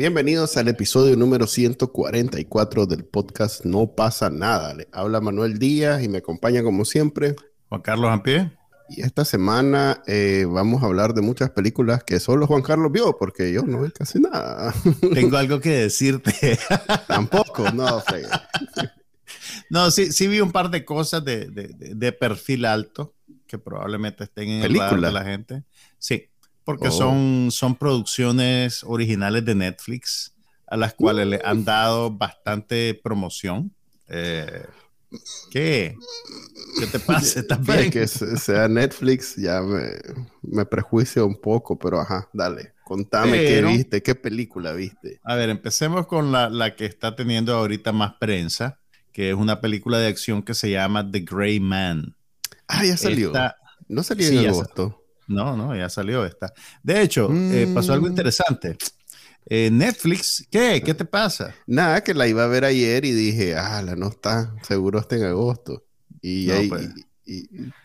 Bienvenidos al episodio número 144 del podcast No pasa nada. Le habla Manuel Díaz y me acompaña como siempre Juan Carlos Ampie. Y esta semana eh, vamos a hablar de muchas películas que solo Juan Carlos vio, porque yo no vi casi nada. Tengo algo que decirte. Tampoco, no, No, sí, sí vi un par de cosas de, de, de perfil alto que probablemente estén en el radar de la gente. Sí, porque oh. son, son producciones originales de Netflix a las cuales le han dado bastante promoción. Eh, ¿Qué? ¿Qué te pasa también? Que sea Netflix ya me, me prejuicio un poco, pero ajá, dale. Contame qué viste, qué película viste. A ver, empecemos con la, la, que está teniendo ahorita más prensa, que es una película de acción que se llama The Gray Man. Ah, ya salió. no salió en agosto. No, no, ya salió esta. De hecho, eh, pasó algo mm. interesante. Eh, Netflix, ¿qué? ¿Qué te pasa? Nada, que la iba a ver ayer y dije, ah, la no está, seguro está en agosto. Y, ahí, pues.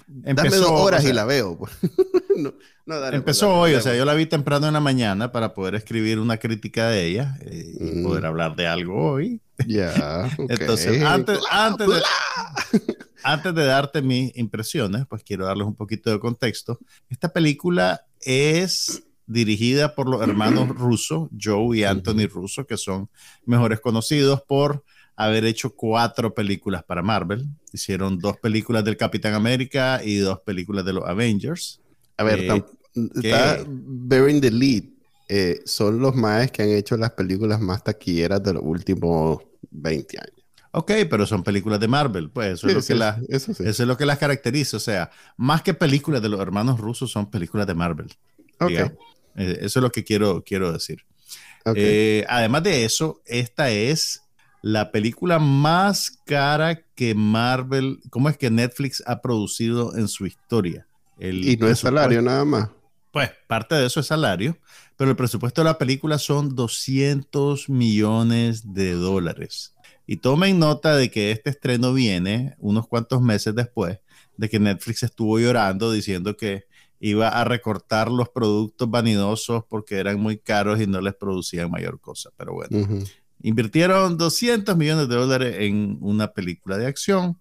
dame dos horas y la veo. Pues. empezó hoy, o sea, yo la vi temprano en la mañana para poder escribir una crítica de ella eh, y mm. poder hablar de algo hoy. Ya. Entonces, antes, antes, de, antes de darte mis impresiones, pues quiero darles un poquito de contexto. Esta película es dirigida por los hermanos Russo, Joe y Anthony Russo, que son mejores conocidos por haber hecho cuatro películas para Marvel. Hicieron dos películas del Capitán América y dos películas de los Avengers. A ver, eh, está bearing the lead. Eh, son los más que han hecho las películas más taquilleras de los últimos 20 años. Ok, pero son películas de Marvel, pues eso, es, lo que la, eso, es lo que las caracteriza. O sea, más que películas de los hermanos rusos, son películas de Marvel. Okay. Eh, eso es lo que quiero, quiero decir. Eh, además de eso, esta es la película más cara que Marvel, ¿cómo es que Netflix ha producido en su historia? y no es salario nada más. Pues parte de eso es salario, pero el presupuesto de la película son 200 millones de dólares. Y tomen nota de que este estreno viene unos cuantos meses después de que Netflix estuvo llorando diciendo que iba a recortar los productos vanidosos porque eran muy caros y no les producían mayor cosa. Pero bueno, invirtieron 200 millones de dólares en una película de acción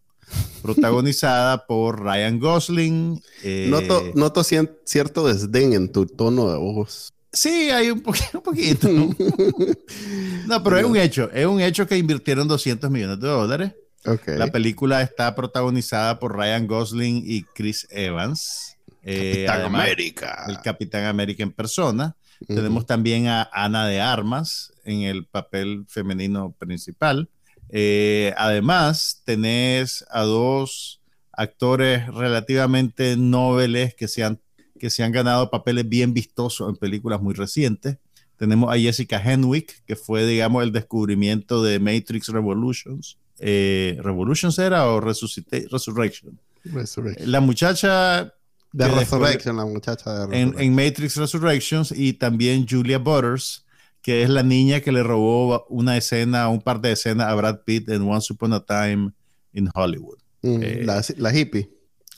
protagonizada por Ryan Gosling. Eh, noto, cierto desdén en tu tono de voz. Sí, hay un, poquito. ¿no? pero es un hecho. Es un hecho que invirtieron 200 millones de dólares. La película está protagonizada por Ryan Gosling y Chris Evans. Eh, Capitán América. El Capitán América en persona. Tenemos también a Ana de Armas en el papel femenino principal. Eh, además, tenés a dos actores relativamente nobles que se, han, que se han ganado papeles bien vistosos en películas muy recientes. Tenemos a Jessica Henwick, que fue, digamos, el descubrimiento de Matrix Revolutions. Eh, ¿Revolutions era o Resurrection? Resurrection? La muchacha de Resurrection, la muchacha de en, en, Matrix Resurrections y también Julia Butters, que es la niña que le robó una escena, un par de escenas a Brad Pitt en Once Upon a Time in Hollywood. Mm, eh, la, hippie.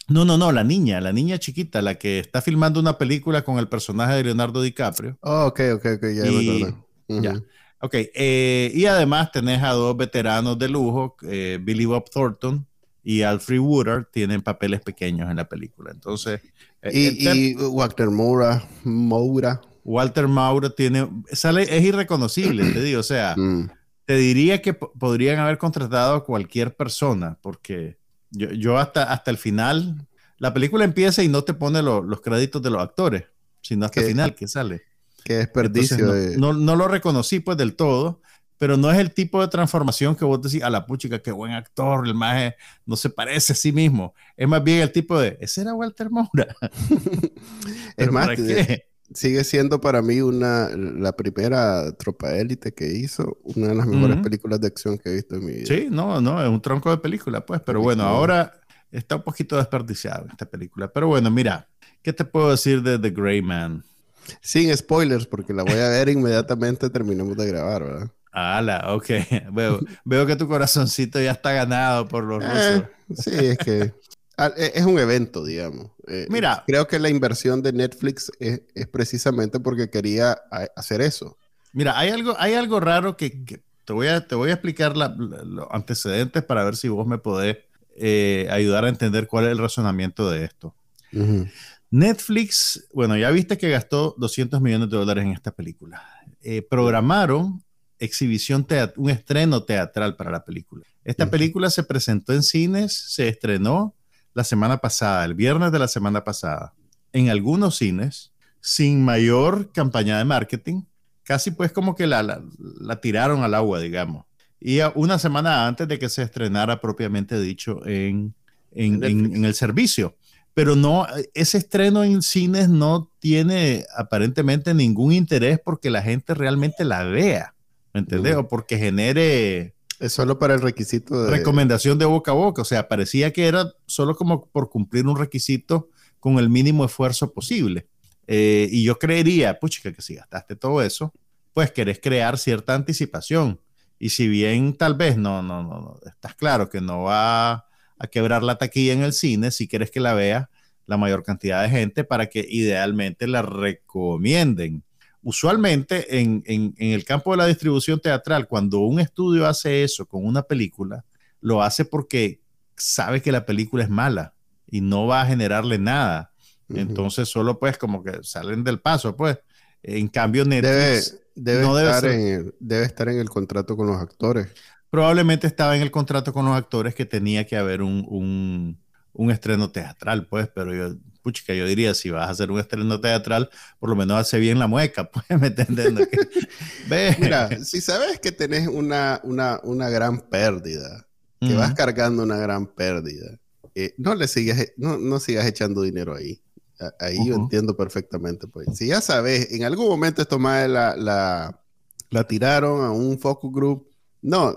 No, no, no, la niña, la niña chiquita, la que está filmando una película con el personaje de Leonardo DiCaprio. Oh, ok, ok, ok, ya y, Ya. Ok, eh, y además tenés a dos veteranos de lujo, eh, Billy Bob Thornton, y Alfred Woodard tienen papeles pequeños en la película. Entonces. Eh, y, Walter Moura, Moura. Walter Moura tiene. Sale, es irreconocible, te digo. O sea, mm. te diría que podrían haber contratado a cualquier persona, porque yo, yo hasta, hasta el final. La película empieza y no te pone los créditos de los actores, sino hasta el final que sale. Qué desperdicio. no, no, lo reconocí pues del todo, pero no es el tipo de transformación que vos decís a la puchica, qué buen actor, el más no se parece a sí mismo. Es más bien el tipo de, ese era Walter Moura. es más, sigue siendo para mí una, la primera tropa élite que hizo, una de las mejores películas de acción que he visto en mi vida. Sí, no, no, es un tronco de película, pues, pero bueno, ahora está un poquito desperdiciado esta película. Pero bueno, mira, ¿qué te puedo decir de The Grey Man? Sin spoilers, porque la voy a ver inmediatamente terminemos de grabar, ¿verdad? Ala, ok. Veo, veo que tu corazoncito ya está ganado por los rusos. sí, es que es un evento, digamos. Eh, Mira. Creo que la inversión de Netflix es, precisamente porque quería hacer eso. Mira, hay algo, hay algo raro que, te, voy a, te voy a explicar los antecedentes para ver si vos me podés eh, ayudar a entender cuál es el razonamiento de esto. Netflix, bueno, ya viste que gastó 200 millones de dólares en esta película. Eh, programaron exhibición un estreno teatral para la película. Esta película se presentó en cines, se estrenó la semana pasada, el viernes de la semana pasada, en algunos cines, sin mayor campaña de marketing, casi pues como que la, la, tiraron al agua, digamos. Y una semana antes de que se estrenara propiamente dicho en, en, en el servicio pero no, ese estreno en cines no tiene aparentemente ningún interés porque la gente realmente la vea, ¿me entendés? O porque genere... Es solo para el requisito de... Recomendación de boca a boca, o sea, parecía que era solo como por cumplir un requisito con el mínimo esfuerzo posible. Eh, y yo creería, pucha, que si gastaste todo eso, pues querés crear cierta anticipación. Y si bien tal vez no, no, no, no estás claro que no va a quebrar la taquilla en el cine si quieres que la vea la mayor cantidad de gente para que idealmente la recomienden. Usualmente en, el campo de la distribución teatral, cuando un estudio hace eso con una película, lo hace porque sabe que la película es mala y no va a generarle nada. Entonces solo pues como que salen del paso, pues. En cambio Netflix debe, no debe, estar en debe estar en el contrato con los actores probablemente estaba en el contrato con los actores que tenía que haber un, estreno teatral, pues, pero yo, puchica, yo diría, si vas a hacer un estreno teatral, por lo menos hace bien la mueca, pues, ¿me entiendes? Mira, si sabes que tenés una, una, gran pérdida, que vas cargando una gran pérdida, eh, no le sigas, no, no sigas echando dinero ahí. Ahí yo entiendo perfectamente, pues. Si ya sabes, en algún momento esto más la, la, la tiraron a un focus group no,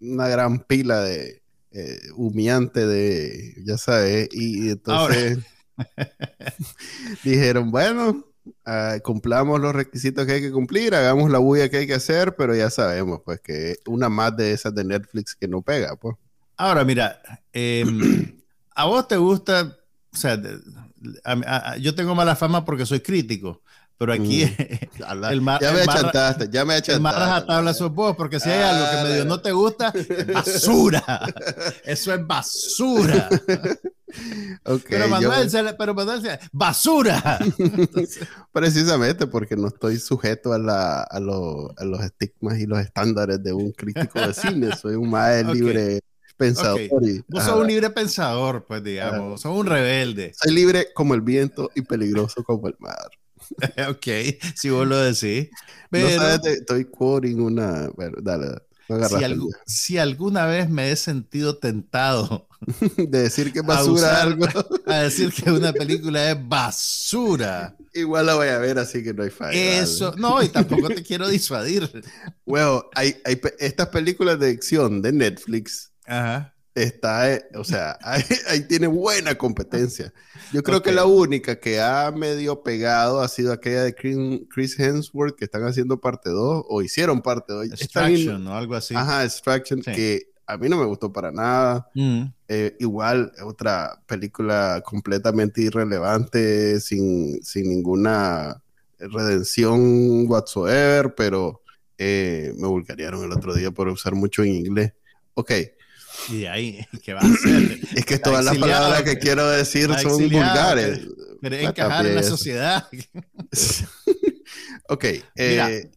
una gran pila de eh, humillante de, ya sabes, y, entonces dijeron, bueno, ah, cumplamos los requisitos que hay que cumplir, hagamos la bulla que hay que hacer, pero ya sabemos, pues, que una más de esas de Netflix que no pega, pues. Ahora, mira, em, a vos te gusta, o sea, yo tengo mala fama porque soy crítico, pero aquí mm. el mar, ya me achantaste, ya me achantaste. El mar tabla sos vos, porque si hay algo que medio no te gusta, basura. Eso es basura. Okay, pero Manuel, pero Manuel, basura. Precisamente porque no estoy sujeto a, la, a, lo, a, los estigmas y los estándares de un crítico de cine. Soy un más libre pensador. Vos sos un libre pensador, pues digamos. Sos un rebelde. Soy libre como el viento y peligroso como el mar. ok, si vos lo decís. Pero, no estoy quoting una. Bueno, dale. Si, alguna vez me he sentido tentado de decir que es basura algo, a decir que una película es basura. Igual la voy a ver, así que no hay falla. Eso, no, y tampoco te quiero disuadir. Bueno, hay, hay estas películas de acción de Netflix. Ajá está, eh, o sea, ahí, tiene buena competencia. Yo creo que la única que ha medio pegado ha sido aquella de Chris Hemsworth, que están haciendo parte 2, o hicieron parte 2. Extraction o algo así. Ajá, Extraction, que a mí no me gustó para nada. Mm. Eh, igual, otra película completamente irrelevante, sin, sin ninguna redención whatsoever, pero eh, me vulgarearon el otro día por usar mucho en inglés. Ok, y de ahí, ¿qué va a hacer? es que todas las palabras que quiero decir son vulgares. Pero encajar en la sociedad. ok. Eh,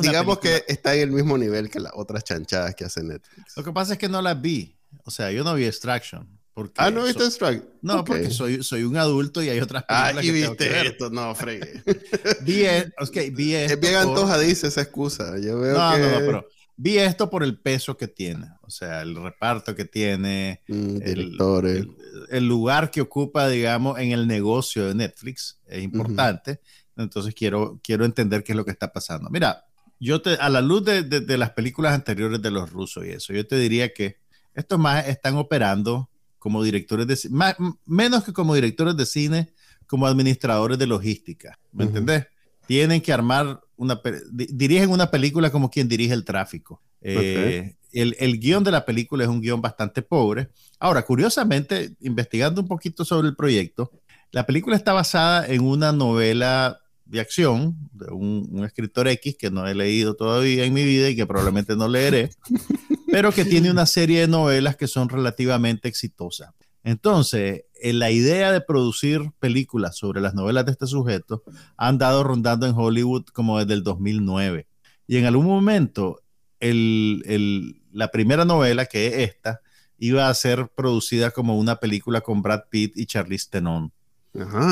digamos que está en el mismo nivel que las otras chanchadas que hace Netflix. Lo que pasa es que no las vi. O sea, yo no vi Extraction. Ah, ¿no viste Extraction? No, porque soy, soy un adulto y hay otras películas ah, y viste esto, no, fregue. vi, e, okay, vi esto Es bien antojadiza esa excusa. Yo veo no, que... no, no, pero vi esto por el peso que tiene, o sea, el reparto que tiene, mm, el, lugar que ocupa, digamos, en el negocio de Netflix es importante. Entonces quiero, quiero entender qué es lo que está pasando. Mira, yo te, a la luz de, de, las películas anteriores de los rusos y eso, yo te diría que estos más están operando como directores de más, menos que como directores de cine, como administradores de logística. ¿Me entendés? Tienen que armar una, dirigen una película como quien dirige el tráfico. Eh, el, el, guion de la película es un guion bastante pobre. Ahora, curiosamente, investigando un poquito sobre el proyecto, la película está basada en una novela de acción de un, un, escritor X que no he leído todavía en mi vida y que probablemente no leeré, pero que tiene una serie de novelas que son relativamente exitosas. Entonces, en la idea de producir películas sobre las novelas de este sujeto ha andado rondando en Hollywood como desde el 2009. Y en algún momento, la primera novela, que es esta, iba a ser producida como una película con Brad Pitt y Charlize Theron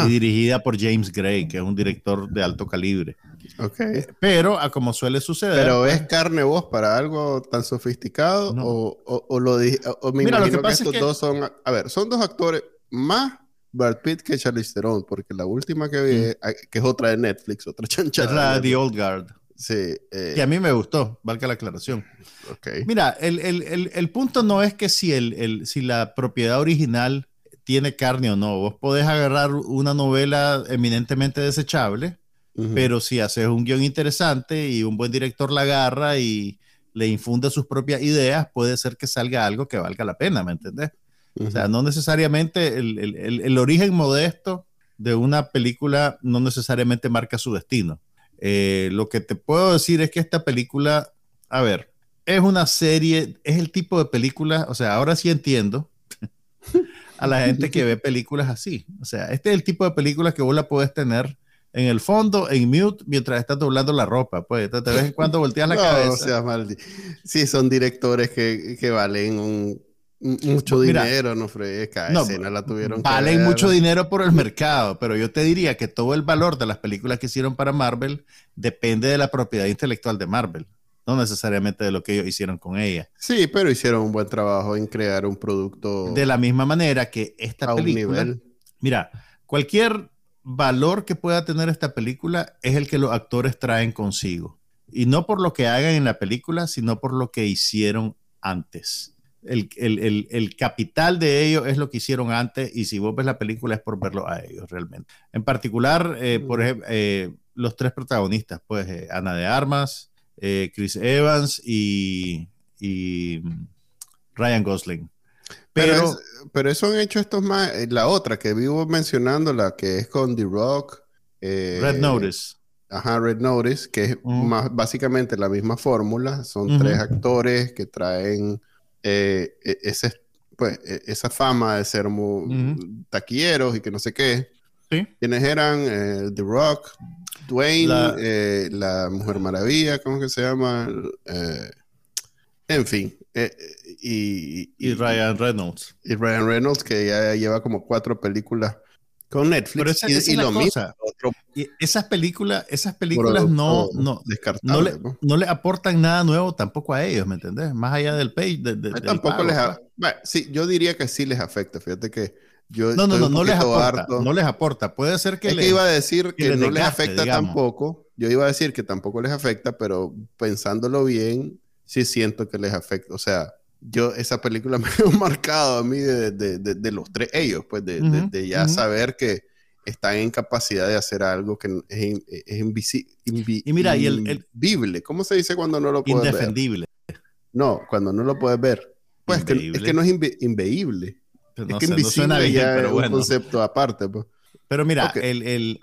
y dirigida por James Gray, que es un director de alto calibre. Okay. Eh, pero, a como suele suceder. Pero es carne vos para algo tan sofisticado o, o, lo dije. Mira, lo que, pasa estos dos son. A ver, son dos actores más Brad Pitt que Charlize Theron, porque la última que vi, mm. que es otra de Netflix, otra chanchada. Es la de The Old Guard. Sí. Eh, que a mí me gustó, valga la aclaración. Okay. Mira, el, el, el, el, punto no es que si, el, si la propiedad original tiene carne o no. Vos podés agarrar una novela eminentemente desechable, pero si haces un guion interesante y un buen director la agarra y le infunde sus propias ideas, puede ser que salga algo que valga la pena, ¿me entendés? O sea, no necesariamente el, el, el, origen modesto de una película no necesariamente marca su destino. Eh, lo que te puedo decir es que esta película, a ver, es una serie, es el tipo de película, o sea, ahora sí entiendo a la gente que ve películas así. O sea, este es el tipo de películas que vos la puedes tener en el fondo, en mute, mientras estás doblando la ropa. Pues de vez en cuando volteas la cabeza. O sea, sí, son directores que, que valen un, mucho dinero, no fresca. No, escena la tuvieron Valen mucho dinero por el mercado, pero yo te diría que todo el valor de las películas que hicieron para Marvel depende de la propiedad intelectual de Marvel no necesariamente de lo que ellos hicieron con ella. Sí, pero hicieron un buen trabajo en crear un producto. De la misma manera que esta película. Mira, cualquier valor que pueda tener esta película es el que los actores traen consigo. Y no por lo que hagan en la película, sino por lo que hicieron antes. El, capital de ellos es lo que hicieron antes y si vos ves la película es por verlo a ellos realmente. En particular, eh, por ejemplo, eh, los tres protagonistas, pues eh, Ana de Armas, eh, Chris Evans y, Ryan Gosling. Pero, pero, eso han hecho estos más. Eh, la otra que vivo mencionando, la que es con The Rock. Eh, Red Notice. Ajá, Red Notice, que es más, básicamente la misma fórmula. Son tres actores que traen e, ese, pues, e, esa fama de ser muy taquilleros y que no sé qué. ¿Sí? Quienes eran The Rock, Dwayne, la, eh, la Mujer Maravilla, ¿cómo que se llama? Eh, en fin. Eh, y, y, Ryan Reynolds. Y Ryan Reynolds, que ya lleva como cuatro películas con Netflix. Pero y, lo mismo. esas películas, esas películas no, no, no, le, no, le, aportan nada nuevo tampoco a ellos, ¿me entendés? Más allá del page. De, tampoco les bueno, sí, yo diría que sí les afecta. Fíjate que no, no, no, no les aporta. No les aporta. Puede ser que. Es que iba a decir que, no les afecta tampoco. Yo iba a decir que tampoco les afecta, pero pensándolo bien, sí siento que les afecta. O sea, yo esa película me ha marcado a mí de, de, de, los tres, ellos, pues de, ya saber que están en capacidad de hacer algo que es, es invisible. y mira, y el, invisible. ¿Cómo se dice cuando no lo puedes indefendible. ver? No, cuando no lo puedes ver. Pues es que, es que, no es inveíble. Pues es que invisible ya es un concepto aparte. Pues. Pero mira, el, el,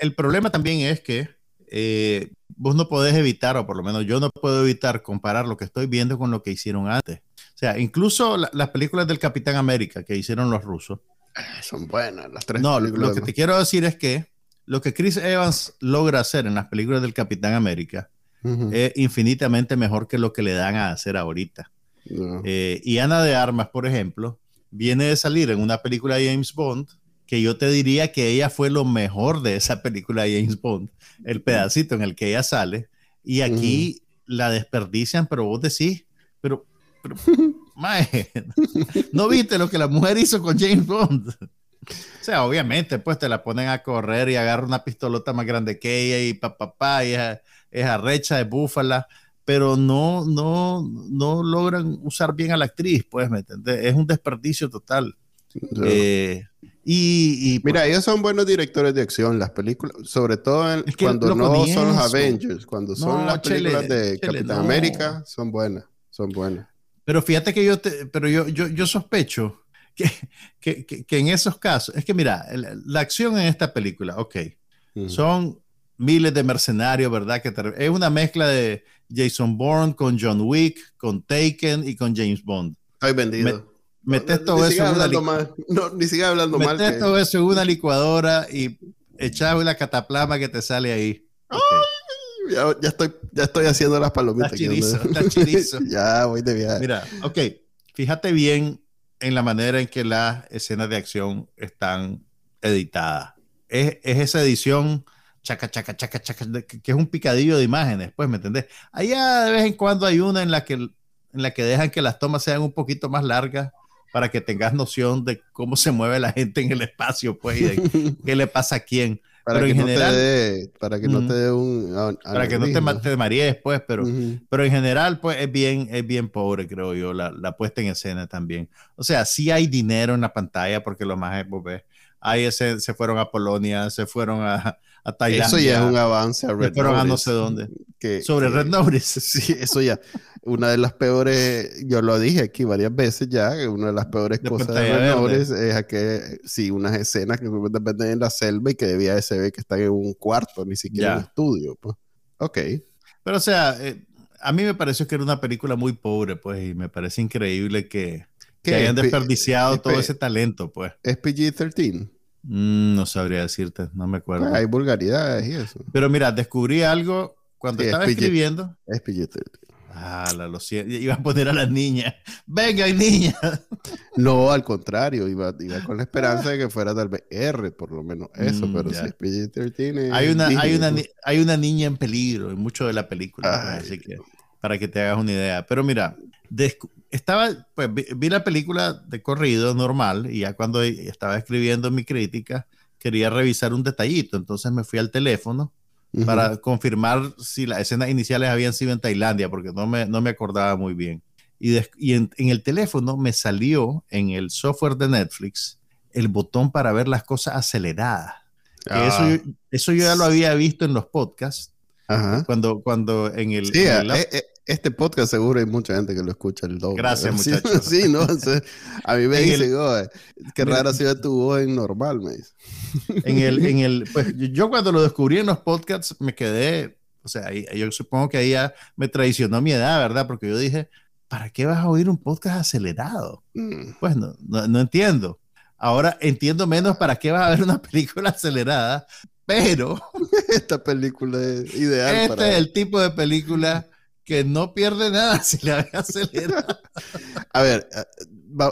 el, problema también es que eh, vos no podés evitar, o por lo menos yo no puedo evitar comparar lo que estoy viendo con lo que hicieron antes. O sea, incluso las películas del Capitán América que hicieron los rusos. Ah, son buenas las tres. No, lo que te quiero decir es que lo que Chris Evans logra hacer en las películas del Capitán América es infinitamente mejor que lo que le dan a hacer ahorita. Eh, y Ana de Armas, por ejemplo, viene de salir en una película de James Bond, que yo te diría que ella fue lo mejor de esa película de James Bond, el pedacito en el que ella sale, y aquí la desperdician, pero vos decís, pero, pero mae, no viste lo que la mujer hizo con James Bond. O sea, obviamente, pues te la ponen a correr y agarra una pistolota más grande que ella y papá, pa, pa, y es, es arrecha de búfala, pero no, no, no logran usar bien a la actriz, pues, ¿me? Es un desperdicio total. Eh, y, Mira, pues ellos son buenos directores de acción, las películas, sobre todo cuando no son los Avengers, cuando son las películas de Capitán América, son buenas, son buenas. Pero fíjate que yo, pero yo, yo, yo sospecho que, que, que, en esos casos, es que mira, la, acción en esta película, ok, son miles de mercenarios, ¿verdad? Que es una mezcla de Jason Bourne con John Wick, con Taken y con James Bond. Estoy vendido. metes todo eso en una licuadora. No, ni siquiera hablando mal. Metes todo eso en una licuadora y echas una cataplama que te sale ahí. Ya, ya, estoy, ya estoy haciendo las palomitas. Está chirizo, está chirizo. ya voy de viaje. Mira, ok, fíjate bien en la manera en que las escenas de acción están editadas. Es, es esa edición chaca, chaca, chaca, chaca, que es un picadillo de imágenes, pues, ¿me entendés? Allá de vez en cuando hay una en la que, en la que dejan que las tomas sean un poquito más largas para que tengas noción de cómo se mueve la gente en el espacio, pues, y de qué le pasa a quién. Para pero que en no general, te para que no te dé un para que no te, te marees pues pero pero en general pues es bien es bien pobre creo yo la, la, puesta en escena también o sea sí hay dinero en la pantalla porque lo más es pues, ahí se, se fueron a Polonia se fueron a, a Tailandia. Eso ya es un avance a Red Pero no sé dónde. Que, Sobre Red Notice. Sí, eso ya. Una de las peores, yo lo dije aquí varias veces ya, que una de las peores cosas de Red Notice es que, sí, unas escenas que dependen en la selva y que debía de se ve que están en un cuarto, ni siquiera en un estudio. Pues. Ok. Pero o sea, eh, a mí me pareció que era una película muy pobre, pues, y me parece increíble que, que hayan desperdiciado todo ese talento, pues. ¿Es PG-13? Mm, no sabría decirte, no me acuerdo. hay vulgaridades y eso. Pero mira, descubrí algo cuando estaba escribiendo. Es Ah, la, lo siento. Iba a poner a las niñas. Venga, niña. No, al contrario, iba, iba, con la esperanza de que fuera tal vez R, por lo menos eso, mm, pero si es PG-13. Hay una, hay, una, hay una niña en peligro en mucho de la película, así que para que te hagas una idea. Pero mira, estaba, pues vi, la película de corrido normal y ya cuando estaba escribiendo mi crítica quería revisar un detallito, entonces me fui al teléfono para confirmar si las escenas iniciales habían sido en Tailandia, porque no me, no me acordaba muy bien. Y, y en, el teléfono me salió en el software de Netflix el botón para ver las cosas aceleradas. Eso, ah. yo, eso yo ya lo había visto en los podcasts. Cuando, cuando en el, sí, eh, eh, este podcast seguro hay mucha gente que lo escucha el doble. Gracias, muchachos. Sí, ¿no? a mí me dice, el, qué raro ha sido tu voz en normal, me dice. En el, en el, pues yo cuando lo descubrí en los podcasts me quedé, o sea, yo supongo que ahí ya me traicionó mi edad, ¿verdad? Porque yo dije, ¿para qué vas a oír un podcast acelerado? Mm. Pues no, no, entiendo. Ahora entiendo menos para qué vas a ver una película acelerada, pero... Esta película es ideal. Este es el tipo de película que no pierde nada si le acelera. A ver, eh,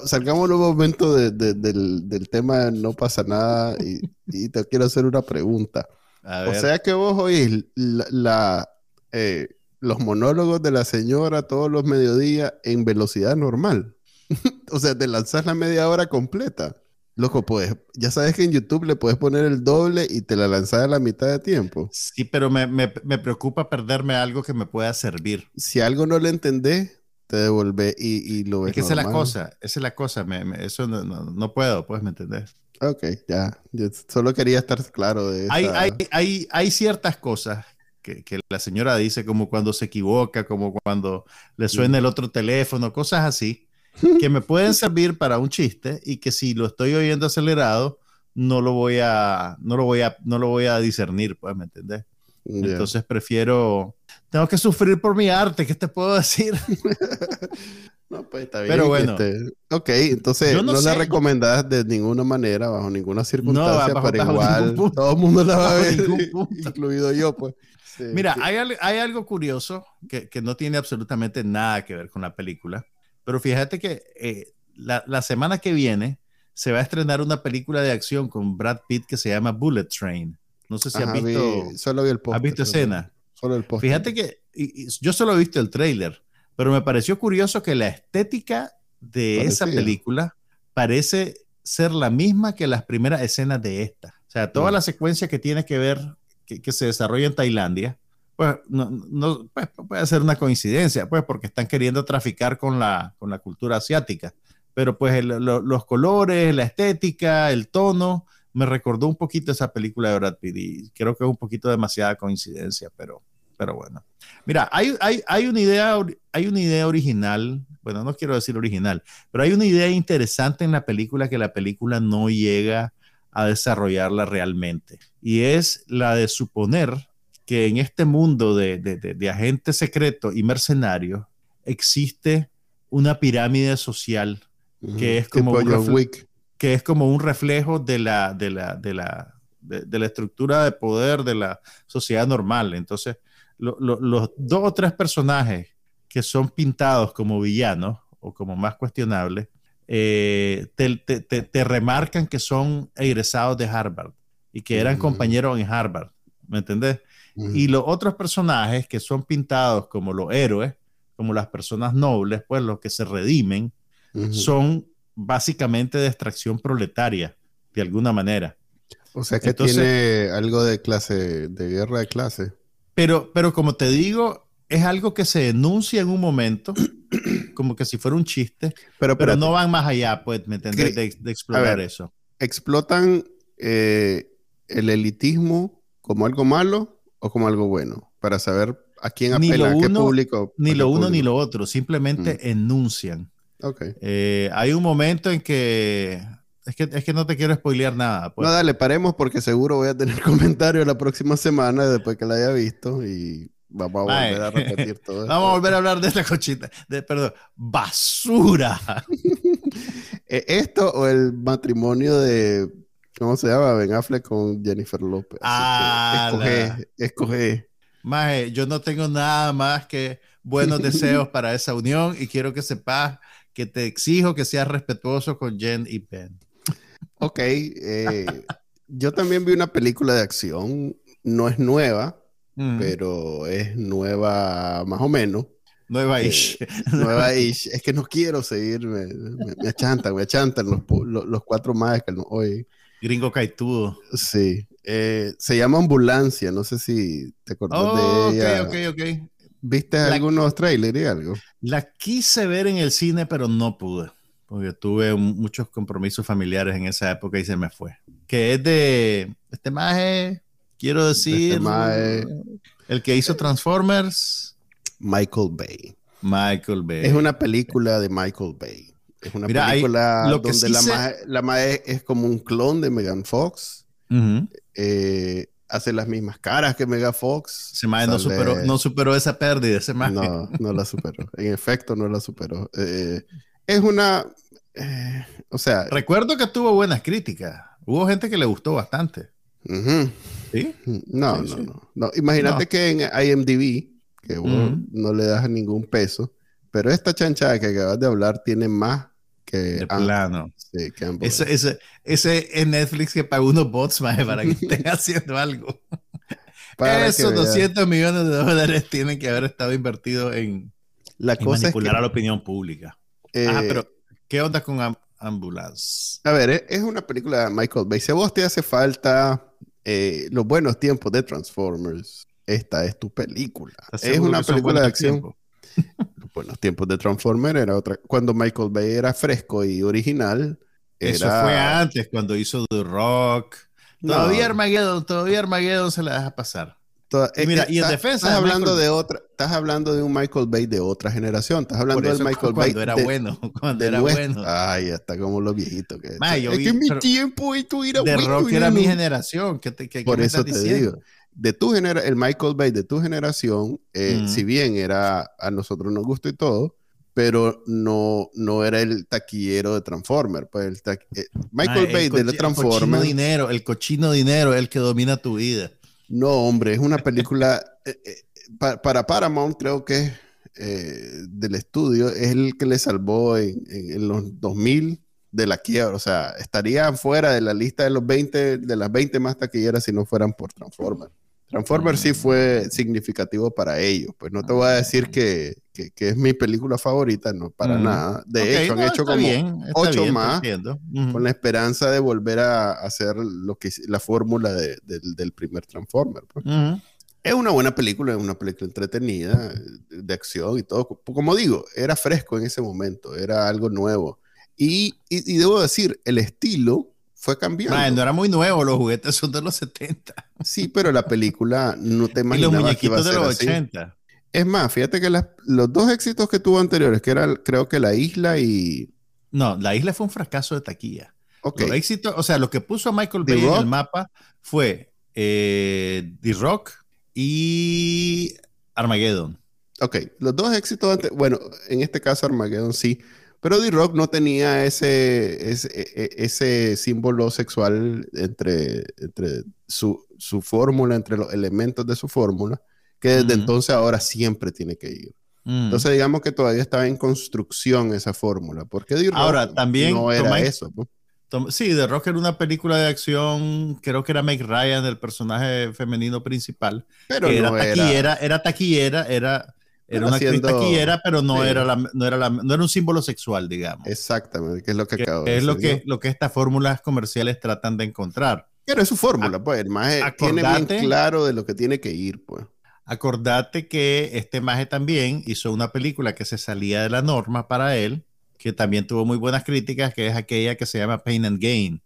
salgamos un momento del, tema no pasa nada y, te quiero hacer una pregunta. O sea que vos oís la, eh, los monólogos de la señora todos los mediodías en velocidad normal. o sea, te lanzas la media hora completa. Loco, pues, ya sabes que en YouTube le puedes poner el doble y te la lanzas a la mitad de tiempo. Sí, pero me, me, me preocupa perderme algo que me pueda servir. Si algo no le entendés, te devuelve y, y lo ves. Es que esa es la cosa, esa es la cosa, me, eso no, no, no, puedo, pues, ¿me entendés? Ok, ya, Yo solo quería estar claro de eso. Hay, hay, hay, hay ciertas cosas que, que, la señora dice, como cuando se equivoca, como cuando le suena el otro teléfono, cosas así que me pueden servir para un chiste y que si lo estoy oyendo acelerado, no lo voy a, no lo voy a, no lo voy a discernir, pues, ¿me entendés? Entonces prefiero, tengo que sufrir por mi arte, ¿qué te puedo decir? no, pues está bien. Pero bueno. Este, ok, entonces no, la recomendás de ninguna manera, bajo ninguna circunstancia, no, pero igual todo el mundo la va a ver, incluido yo, pues. Mira, hay, hay, algo curioso que, que, no tiene absolutamente nada que ver con la película, pero fíjate que eh, la, la, semana que viene se va a estrenar una película de acción con Brad Pitt que se llama Bullet Train. No sé si has visto. solo vi el ¿Has visto escena? Solo el Fíjate que yo solo he visto el trailer, pero me pareció curioso que la estética de esa película parece ser la misma que las primeras escenas de esta. O sea, toda mm. la secuencia que tiene que ver, que, que se desarrolla en Tailandia, pues, no, no pues, puede ser una coincidencia, pues, porque están queriendo traficar con la, con la cultura asiática. Pero pues los colores, la estética, el tono, me recordó un poquito esa película de Brad Pitt creo que es un poquito demasiada coincidencia, pero, pero bueno. Mira, hay, hay, hay, una idea, hay una idea original, bueno, no quiero decir original, pero hay una idea interesante en la película que la película no llega a desarrollarla realmente. Y es la de suponer que en este mundo de, de, de, agentes secretos y mercenarios existe una pirámide social que es como un que es como un reflejo de la, de la, de la, de, la estructura de poder de la sociedad normal. Entonces, los dos o tres personajes que son pintados como villanos o como más cuestionables, eh, te, remarcan que son egresados de Harvard y que eran compañeros en Harvard, ¿me entendés? Y los otros personajes que son pintados como los héroes, como las personas nobles, pues los que se redimen, son básicamente de extracción proletaria, de alguna manera. O sea que tiene algo de clase, de guerra de clase. Pero, pero como te digo, es algo que se denuncia en un momento, como que si fuera un chiste, pero, pero no van más allá, pues, ¿me entendés? De, explorar eso. ¿Explotan eh, el elitismo como algo malo o como algo bueno? Para saber a quién apela, a qué público. Ni lo uno ni lo otro, simplemente mm. enuncian. Okay. Eh, hay un momento en que es que, es que no te quiero spoilear nada. Pues. No, dale, paremos porque seguro voy a tener comentarios la próxima semana después que la haya visto y vamos a volver a repetir todo. vamos a volver a hablar de esta cochita, de, perdón, basura. Eh, esto o el matrimonio de, ¿cómo se llama? Ben Affleck con Jennifer López. Ah, escoge, escoge. Maje, yo no tengo nada más que buenos deseos para esa unión y quiero que sepas que te exijo que seas respetuoso con Jen y Ben. Ok, eh, yo también vi una película de acción, no es nueva, mm. pero es nueva más o menos. Nueva ish. Eh, nueva ish. Es que no quiero seguir, me, me, achantan, me achantan los, los, cuatro más que no, hoy. Gringo caitudo. Sí. Eh, se llama Ambulancia, no sé si te acordás de oh, ella. Ok, ok, ok. ¿Viste algunos trailers y algo? La quise ver en el cine, pero no pude porque tuve muchos compromisos familiares en esa época y se me fue. Que es de este maje, quiero este decir, el que hizo Transformers. Michael Bay. Michael Bay. Es una película de Michael Bay. Es una película donde la, maje, es como un clon de Megan Fox. Eh, hace las mismas caras que Megan Fox. Ese maje no, superó, no superó esa pérdida, ese maje. No, no la superó. En efecto, no la superó. Eh, es una, eh, o sea. Recuerdo que tuvo buenas críticas. Hubo gente que le gustó bastante. ¿Sí? No, no, no, Imagínate que en IMDb, que no le das ningún peso, pero esta chanchada que acabas de hablar tiene más que. De plano. Sí, que ese, ese, ese, es Netflix que pagó unos bots más para que estén haciendo algo. Esos 200 millones de dólares tienen que haber estado invertidos en, la cosa manipular a la opinión pública. ah, pero ¿Qué onda con Ambulance? A ver, es una película de Michael Bay. Si a vos te hace falta eh, los buenos tiempos de Transformers, esta es tu película. Es una película de acción. los buenos tiempos de Transformers era otra. Cuando Michael Bay era fresco y original. Eso fue antes, cuando hizo The Rock. Todavía Armageddon, todavía Armageddon se la deja pasar. Eh, Mira, y en defensa. Estás hablando de otra, estás hablando de un Michael Bay de otra generación. Estás hablando del Michael Bay. Cuando era bueno. Cuando era bueno. Ay, está como lo viejito que es. que mi tiempo esto era de bueno. Rock era mi generación. ¿Qué te, Por eso te digo. De tu generación, el Michael Bay de tu generación, eh, mm. si bien era a nosotros nos gustó y todo, pero no, no era el taquillero de Transformer. Pues el eh, Michael Bay de Transformer. El cochino dinero, el cochino dinero el que domina tu vida. No, hombre, es una película. Eh, eh, para Paramount, creo que eh, del estudio, es el que le salvó en, los 2000 de la quiebra. O sea, estaría fuera de la lista de los 20, de las 20 más taquilleras si no fueran por Transformers. Transformers sí fue significativo para ellos. Pues no te voy a decir que, es mi película favorita, no, para nada. De hecho, han hecho como ocho más con la esperanza de volver a hacer lo que la fórmula del primer Transformer. Pues. Es una buena película, es una película entretenida, de acción y todo. Como digo, era fresco en ese momento, era algo nuevo. Y, y, debo decir, el estilo fue cambiando. no era muy nuevo, los juguetes son de los 70. Sí, pero la película no te imaginabas y los muñequitos de los 80. Es más, fíjate que los dos éxitos que tuvo anteriores, que era creo que La Isla y... No, La Isla fue un fracaso de taquilla. Okay. éxito, o sea, lo que puso a Michael Bay en el mapa fue eh, The Rock y Armageddon. Ok, los dos éxitos antes, bueno, en este caso Armageddon sí, pero D-Rock no tenía ese, ese, e, e, ese, símbolo sexual entre, entre su, su fórmula, entre los elementos de su fórmula, que desde entonces ahora siempre tiene que ir. Mm. Entonces digamos que todavía estaba en construcción esa fórmula, porque D-Rock ahora, también no era eso. Pues. Sí, The Rock era una película de acción, creo que era Meg Ryan, el personaje femenino principal. Pero no era taquillera, era, taquillera, era, era una actriz taquillera, pero no, era la, no, era la, no era un símbolo sexual, digamos. Exactamente, que es lo que, acabo de Es lo que, lo que estas fórmulas comerciales tratan de encontrar. Pero es su fórmula, pues. El maje tiene bien claro de lo que tiene que ir, pues. Acordate que este maje también hizo una película que se salía de la norma para él, que también tuvo muy buenas críticas, que es aquella que se llama Pain and Gain.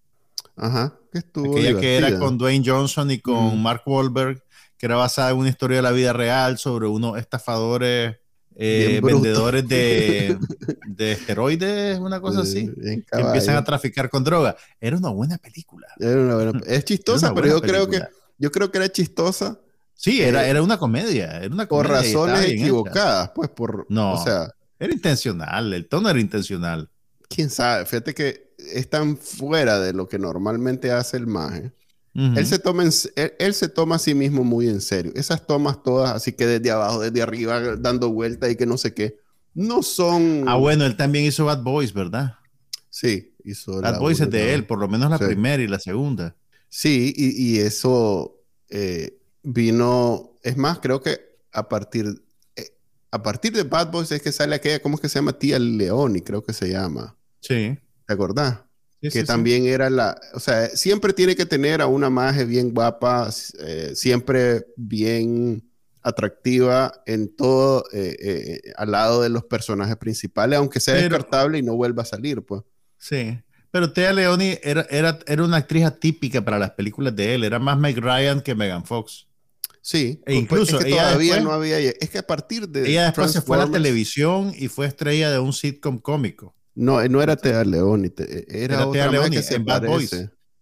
Ajá, que estuvo Aquella que era con Dwayne Johnson y con mm. Mark Wahlberg, que era basada en una historia de la vida real sobre unos estafadores, eh, vendedores de, de, esteroides, una cosa así, que empiezan a traficar con droga. Era una buena película. es chistosa, pero yo creo que yo creo que era chistosa. Sí, era, eh, era una comedia, era una comedia Por razones equivocadas, pues por no, o sea, era intencional, el tono era intencional. Quién sabe, fíjate que es tan fuera de lo que normalmente hace el maje. Él, se toma él, se toma a sí mismo muy en serio. Esas tomas todas, así que desde abajo, desde arriba, dando vuelta y que no sé qué, no son. Ah, bueno, él también hizo Bad Boys, ¿verdad? Sí, hizo. Bad Boys es de él, por lo menos la primera y la segunda. Sí, y, eso eh, vino. Es más, creo que a partir a partir de Bad Boys es que sale aquella, ¿cómo es que se llama? Tía Leoni, creo que se llama. Sí. ¿Te acordás? Que también era la, o sea, siempre tiene que tener a una maje bien guapa, eh, siempre bien atractiva en todo, eh, eh, al lado de los personajes principales, aunque sea descartable y no vuelva a salir, pues. Sí, pero Tia Leoni era, era, era una actriz atípica para las películas de él, era más Meg Ryan que Megan Fox. Sí, e incluso es que todavía no había. Es que a partir de. Ella después se fue a la televisión y fue estrella de un sitcom cómico. No, no era Tea Leoni, era, era otra Leoni en Bad Boys.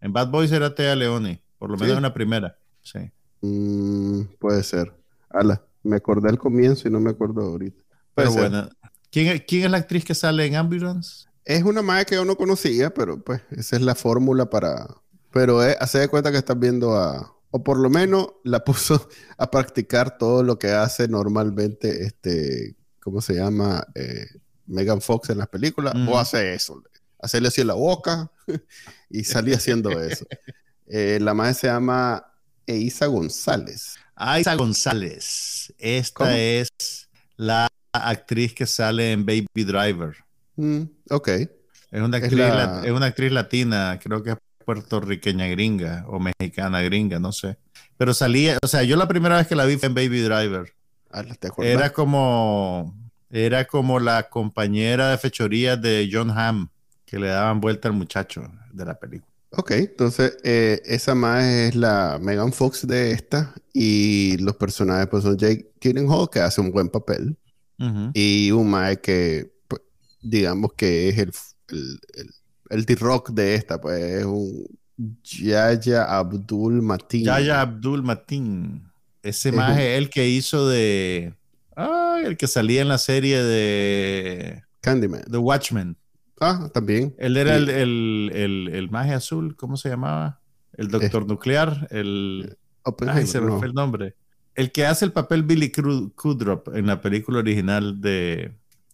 En Bad Boys era Tea Leoni, por lo menos en la primera. Sí. Mm, puede ser. Ala, me acordé al comienzo y no me acuerdo ahorita. pero bueno, ¿quién, ¿quién, es la actriz que sale en Ambulance? Es una madre que yo no conocía, pero pues esa es la fórmula para. Pero eh, hace de cuenta que estás viendo a o por lo menos la puso a practicar todo lo que hace normalmente, este, ¿cómo se llama? Eh, Megan Fox en las películas, o hace eso, hacerle así en la boca y salía haciendo eso. Eh, la madre se llama Eisa González. Eisa González. Esta es la actriz que sale en Baby Driver. Mm, ok. Es una, actriz, es una actriz latina, creo que es puertorriqueña gringa o mexicana gringa, no sé. Pero salía, o sea, yo la primera vez que la vi fue en Baby Driver. Ah, era como, era como la compañera de fechorías de John Hamm, que le daban vuelta al muchacho de la película. Ok, entonces eh, esa más es la Megan Fox de esta y los personajes pues son Jake Gyllenhaal que hace un buen papel y un mae que pues, digamos que es el el T-Rock de esta, pues es un Yaya Abdul Matin. Yaya Abdul Matin. Ese más es el que hizo de. El que salía en la serie de. Candyman. The Watchmen. Ah, también. Él era el, el, el, maje azul, ¿cómo se llamaba? El doctor eh. nuclear, el. Ay, se me fue el nombre. El que hace el papel Billy Kudrop en la película original de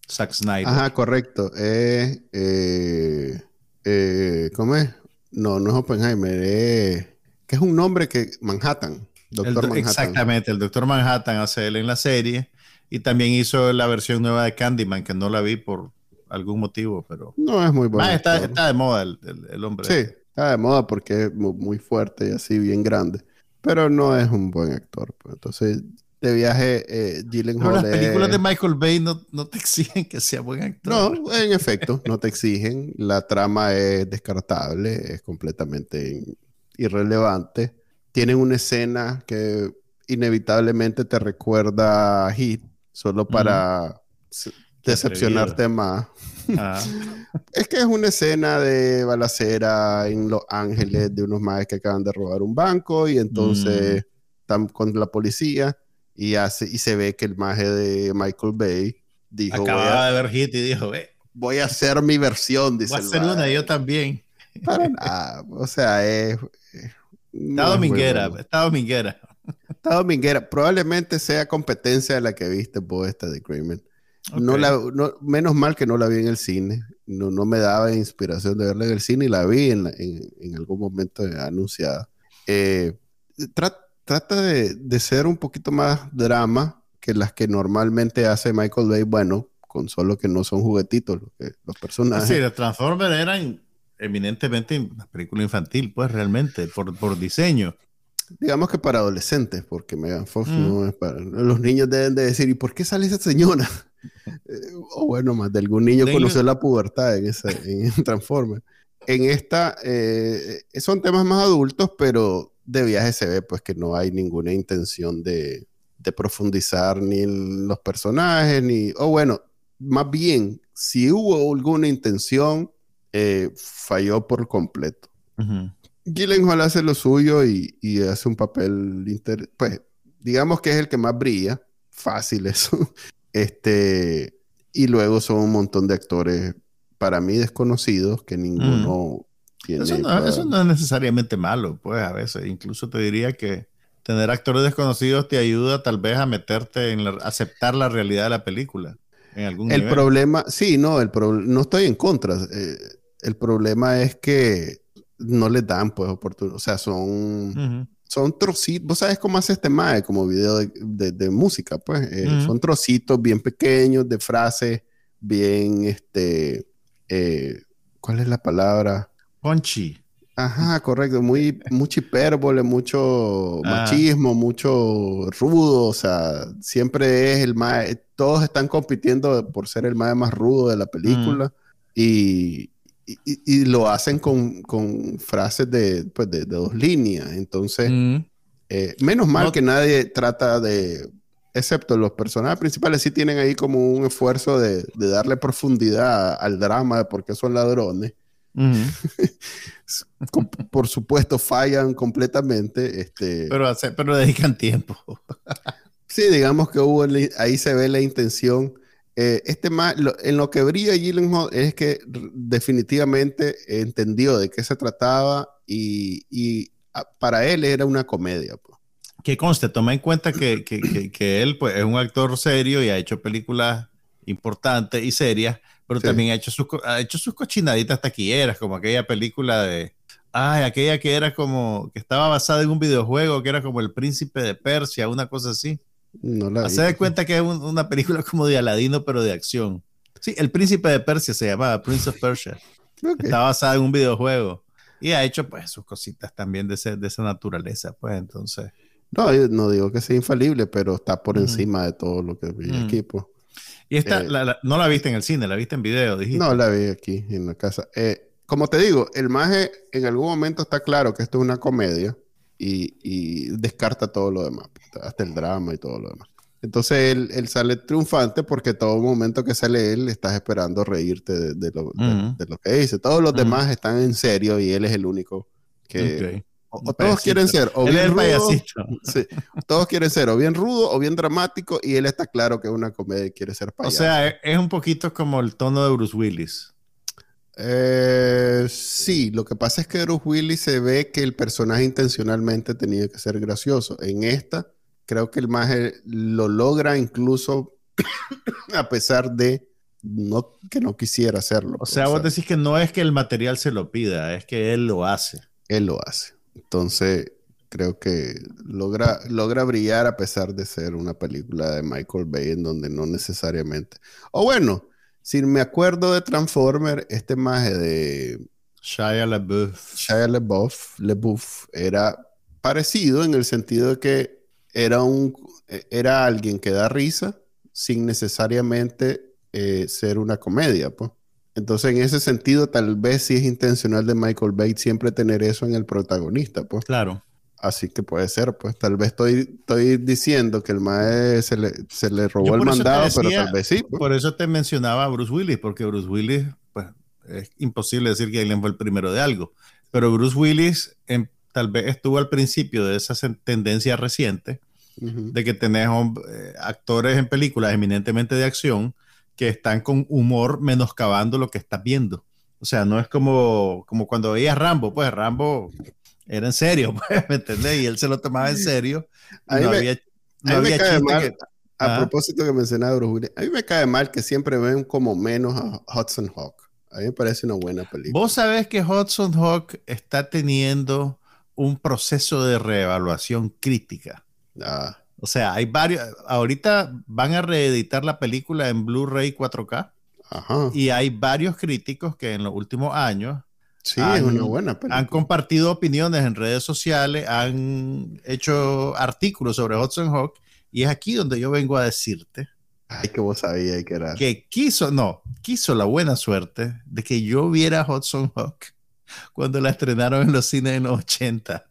Zack Snyder. Ajá, correcto. Eh, eh, eh, ¿cómo es? No, no es Oppenheimer, es, que es un nombre que Manhattan, Doctor Manhattan. Exactamente, el Doctor Manhattan hace él en la serie y también hizo la versión nueva de Candyman, que no la vi por algún motivo, pero... No es muy bueno. está, está, de moda el, el, hombre. Sí, está de moda porque es muy fuerte y así, bien grande. pero no es un buen actor. Pues. Entonces, de viaje, eh, Gyllenhaal. Las películas de Michael Bay no, no, te exigen que sea buen actor. No, en efecto, no te exigen. La trama es descartable, es completamente irrelevante. Tienen una escena que inevitablemente te recuerda a Hit, solo para decepcionarte más. Ah. es que es una escena de balacera en Los Ángeles de unos maes que acaban de robar un banco y entonces mm. están con la policía y, hace, y se ve que el maje de Michael Bay dijo... Acababa de ver Hit y dijo, Voy a hacer mi versión, dice. Voy a hacer una, yo también. Para nada. O sea, es... está dominguera, está dominguera. Está dominguera. Probablemente sea competencia de la que viste vos esta de Kramer. No la, menos mal que no la vi en el cine. No, no me daba inspiración de verla en el cine y la vi en, en, algún momento anunciada. Eh, trata de, de, ser un poquito más drama que las que normalmente hace Michael Bay. Bueno, con solo que no son juguetitos los, los personajes. Sí, los Transformers eran eminentemente una película infantil, pues realmente, por, por diseño digamos que para adolescentes, porque Megan Fox mm. no es para... Los niños deben de decir, ¿y por qué sale esa señora? Eh, o bueno, más de algún niño conoció la pubertad en, esa, en Transformers. En esta, eh, son temas más adultos, pero de viaje se ve pues que no hay ninguna intención de, de profundizar ni los personajes, ni... O bueno, más bien, si hubo alguna intención, eh, falló por completo. Gyllenhaal hace lo suyo y, hace un papel, inter pues, digamos que es el que más brilla, fácil eso. Este, y luego son un montón de actores para mí desconocidos que ninguno mm. tiene. Eso no, es necesariamente malo, pues a veces. Incluso te diría que tener actores desconocidos te ayuda tal vez a meterte en aceptar la realidad de la película. En algún el problema, sí, no, el no estoy en contra. Eh, el problema es que no les dan pues oportunidad. O sea, son, son trocitos. Vos sabes cómo hace este mae como video de, música, pues. Eh, son trocitos bien pequeños de frases, bien, este, eh, ¿cuál es la palabra? Punchy. Ajá, correcto. Muy, mucho hipérbole, mucho ah. machismo, mucho rudo. O sea, siempre es el más. Todos están compitiendo por ser el más más rudo de la película. Y, y, lo hacen con, con frases de, pues de, dos líneas. Entonces, mm. eh, menos mal que nadie trata de, excepto los personajes principales, sí tienen ahí como un esfuerzo de, de darle profundidad al drama de por qué son ladrones. por supuesto, fallan completamente. Este... Pero, pero dedican tiempo. sí, digamos que hubo, ahí se ve la intención eh, este más, en lo que brilla Gyllenhaal es que definitivamente entendió de qué se trataba y, para él era una comedia. Pues. Que conste, toma en cuenta que, él pues, es un actor serio y ha hecho películas importantes y serias, pero también ha hecho, sus, ha hecho sus cochinaditas taquilleras, como aquella película de... Ay, aquella que era como, que estaba basada en un videojuego, que era como El Príncipe de Persia, una cosa así. No la da cuenta que es una película como de Aladino, pero de acción. Sí, El Príncipe de Persia se llamaba Prince of Persia. Está basada en un videojuego. Y ha hecho pues sus cositas también de, de esa naturaleza, pues entonces. No, no digo que sea infalible, pero está por encima de todo lo que vi aquí, equipo. Y esta, eh, no la viste en el cine, la viste en video, dijiste. No, la vi aquí en la casa. Eh, como te digo, el maje en algún momento está claro que esto es una comedia y, descarta todo lo demás, hasta el drama y todo lo demás. Entonces él, sale triunfante porque todo momento que sale él estás esperando reírte de, lo, que dice. Todos los demás están en serio y él es el único que... todos quieren ser o bien rudo, todos quieren ser o bien rudo o bien dramático y él está claro que es una comedia y quiere ser payaso. O sea, es un poquito como el tono de Bruce Willis. Eh, sí, lo que pasa es que Bruce Willis se ve que el personaje intencionalmente tenía que ser gracioso. En esta, creo que el maje lo logra incluso a pesar de no, que no quisiera hacerlo. O sea, vos decís que no es que el material se lo pida, es que él lo hace. Él lo hace. Entonces, creo que logra, logra brillar a pesar de ser una película de Michael Bay en donde no necesariamente. O bueno, si me acuerdo de Transformer, este maje de Shia LaBeouf. Shia LaBeouf, LaBeouf era parecido en el sentido de que era, un, era alguien que da risa sin necesariamente eh, ser una comedia, pues. Entonces, en ese sentido, tal vez sí es intencional de Michael Bates siempre tener eso en el protagonista, pues. Claro. Así que puede ser, pues. Tal vez estoy, estoy diciendo que el mae se le, se le robó el mandado, pero tal vez sí. Pues. Por eso te mencionaba a Bruce Willis, porque Bruce Willis, pues, es imposible decir que Alien fue el primero de algo. Pero Bruce Willis en, tal vez estuvo al principio de esa tendencia reciente de que tenés eh, actores en películas eminentemente de acción que están con humor menoscabando lo que estás viendo. O sea, no es como, como cuando veías Rambo, pues Rambo era en serio, pues, ¿me entendés? Y él se lo tomaba en serio. A mí me, cae mal, a propósito que mencionaba Bruce a mí me cae mal que siempre ven como menos a Hudson Hawk. A mí me parece una buena película. Vos sabés que Hudson Hawk está teniendo un proceso de reevaluación crítica. Ah. O sea, hay varios. Ahorita van a reeditar la película en Blu-ray 4K. Ajá. Y hay varios críticos que en los últimos años. Sí, han, es una buena película. Han compartido opiniones en redes sociales, han hecho artículos sobre Hudson Hawk. Y es aquí donde yo vengo a decirte. Ay, que vos sabías que era. Que quiso, no, quiso la buena suerte de que yo viera Hudson Hawk cuando la estrenaron en los cines en los 80.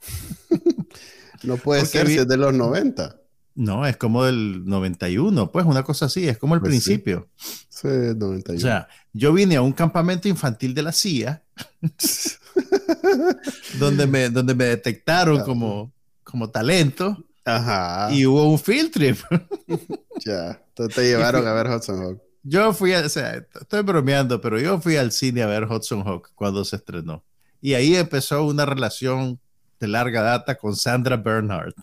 no puede ser si es de los 90. No, es como del 91, pues una cosa así, es como el pues principio. Sí, 91. O sea, yo vine a un campamento infantil de la CIA, donde, me, donde me detectaron como, como talento. Ajá. Y hubo un field trip. ya, entonces te llevaron a ver Hudson Hawk. Yo fui, a, o sea, estoy bromeando, pero yo fui al cine a ver Hudson Hawk cuando se estrenó. Y ahí empezó una relación de larga data con Sandra Bernhardt.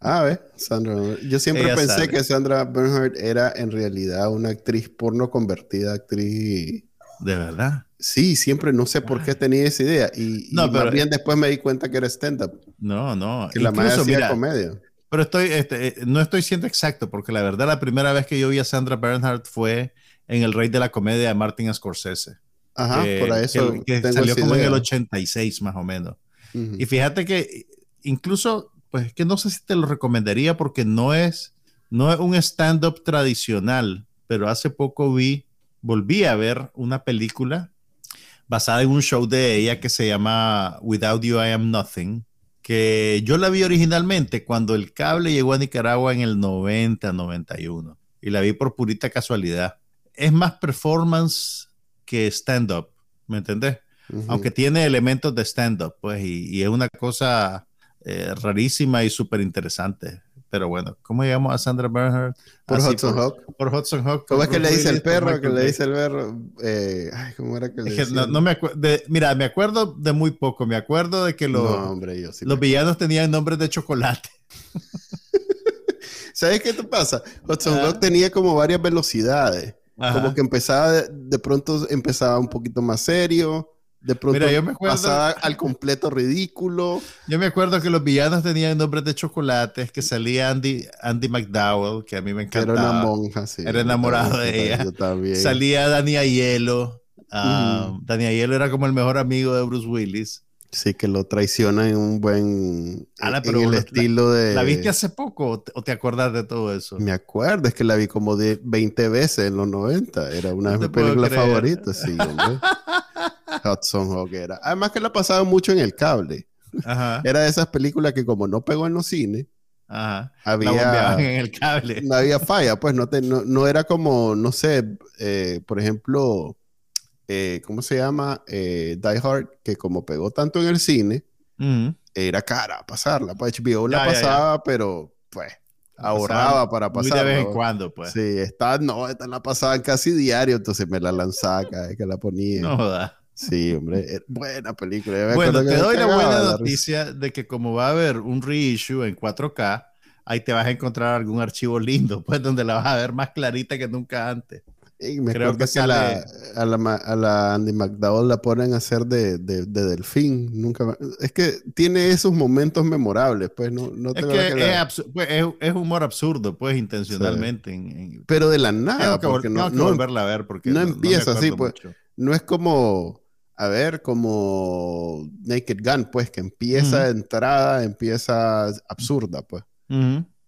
Ah, ve, Sandra. Yo siempre pensé que Sandra Bernhardt era en realidad una actriz porno convertida actriz. ¿De verdad? Sí, siempre no sé por qué tenía esa idea. Y, no, pero, bien después me di cuenta que era stand-up. No, no. Que la madre hacía comedia. Pero estoy, este, eh, no estoy siendo exacto, porque la verdad la primera vez que yo vi a Sandra Bernhardt fue en El Rey de la Comedia de Martin Scorsese. Ajá, por eso. Que, salió como en el 86 más o menos. Y fíjate que incluso, pues que no sé si te lo recomendaría porque no es, no es un stand-up tradicional, pero hace poco vi, volví a ver una película basada en un show de ella que se llama Without You I Am Nothing, que yo la vi originalmente cuando el cable llegó a Nicaragua en el 90, 91, y la vi por purita casualidad. Es más performance que stand-up, ¿me entendés? Aunque tiene elementos de stand-up, pues, y, es una cosa eh, rarísima y súper interesante. Pero bueno, ¿cómo llegamos a Sandra Bernhardt? Por Hudson Hawk. Por Hudson Hawk. ¿Cómo es que le dice el perro? Que le dice el perro. Eh, ay, ¿cómo era que le decía? No, me acuerdo. Mira, me acuerdo de muy poco. Me acuerdo de que los, los villanos tenían nombres de chocolate. ¿Sabes qué te pasa? Hudson Hawk tenía como varias velocidades. Como que empezaba, de pronto empezaba un poquito más serio de pronto Mira, yo me acuerdo, pasaba al completo ridículo. Yo me acuerdo que los villanos tenían nombres de chocolates, que salía Andy, Andy McDowell, que a mí me encantaba. Era una monja, sí. Era enamorado de ella. Yo también. Salía Danny Aiello. Uh, Danny Aiello era como el mejor amigo de Bruce Willis. Sí, que lo traiciona en un buen. Ah, en el estilo de. ¿La viste hace poco o te acuerdas de todo eso? Me acuerdo, es que la vi como de 20 veces en los 90. Era una de mis películas favoritas, sí, hombre. Hudson Hawk era. Además que la pasaba mucho en el cable. Era de esas películas que como no pegó en los cines, había en el cable. No había falla, pues no, no, era como, no sé, eh, por ejemplo, eh, ¿cómo se llama? Eh, Die Hard, que como pegó tanto en el cine, era cara pasarla. Pues HBO la pasaba, pero pues ahorraba para pasar. de vez en cuando, pues. Sí, esta no, esta la pasaban casi diario, entonces me la lanzaba cada vez que la ponía. No joda. Sí, hombre, buena película. Bueno, te doy la buena noticia de que como va a haber un reissue en 4K, ahí te vas a encontrar algún archivo lindo, pues donde la vas a ver más clarita que nunca antes. Y me Creo que, a, la, a, la, a, la, Andy McDowell la ponen a hacer de, de, delfín. Nunca Es que tiene esos momentos memorables, pues no, no te es que, es, pues, es, es, humor absurdo, pues intencionalmente. Pero de la nada. Tengo que, porque no, no, volverla a ver porque no, empieza así, pues. No es como a ver, como Naked Gun, pues, que empieza de entrada, empieza absurda, pues.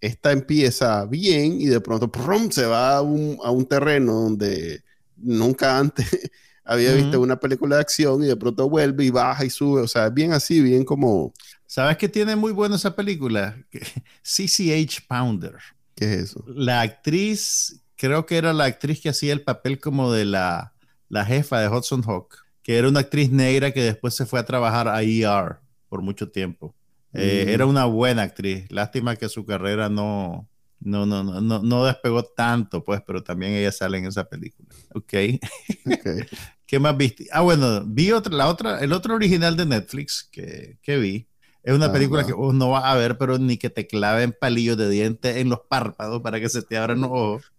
Esta empieza bien y de pronto ¡prum! se va a un, a un terreno donde nunca antes había visto una película de acción y de pronto vuelve y baja y sube. O sea, bien así, bien como. ¿Sabes qué tiene muy bueno esa película? CCH Pounder. ¿Qué es eso? La actriz, creo que era la actriz que hacía el papel como de la, la jefa de Hudson Hawk, que era una actriz negra que después se fue a trabajar a ER por mucho tiempo. Eh, mm. Era una buena actriz. Lástima que su carrera no, no, no, no, no, despegó tanto, pues, pero también ella sale en esa película. Ok. okay. ¿Qué más viste? Ah, bueno, vi otra, la otra, el otro original de Netflix que, que vi. Es una película que vos no vas a ver, pero ni que te claven palillos de dientes en los párpados para que se te abran los ojos.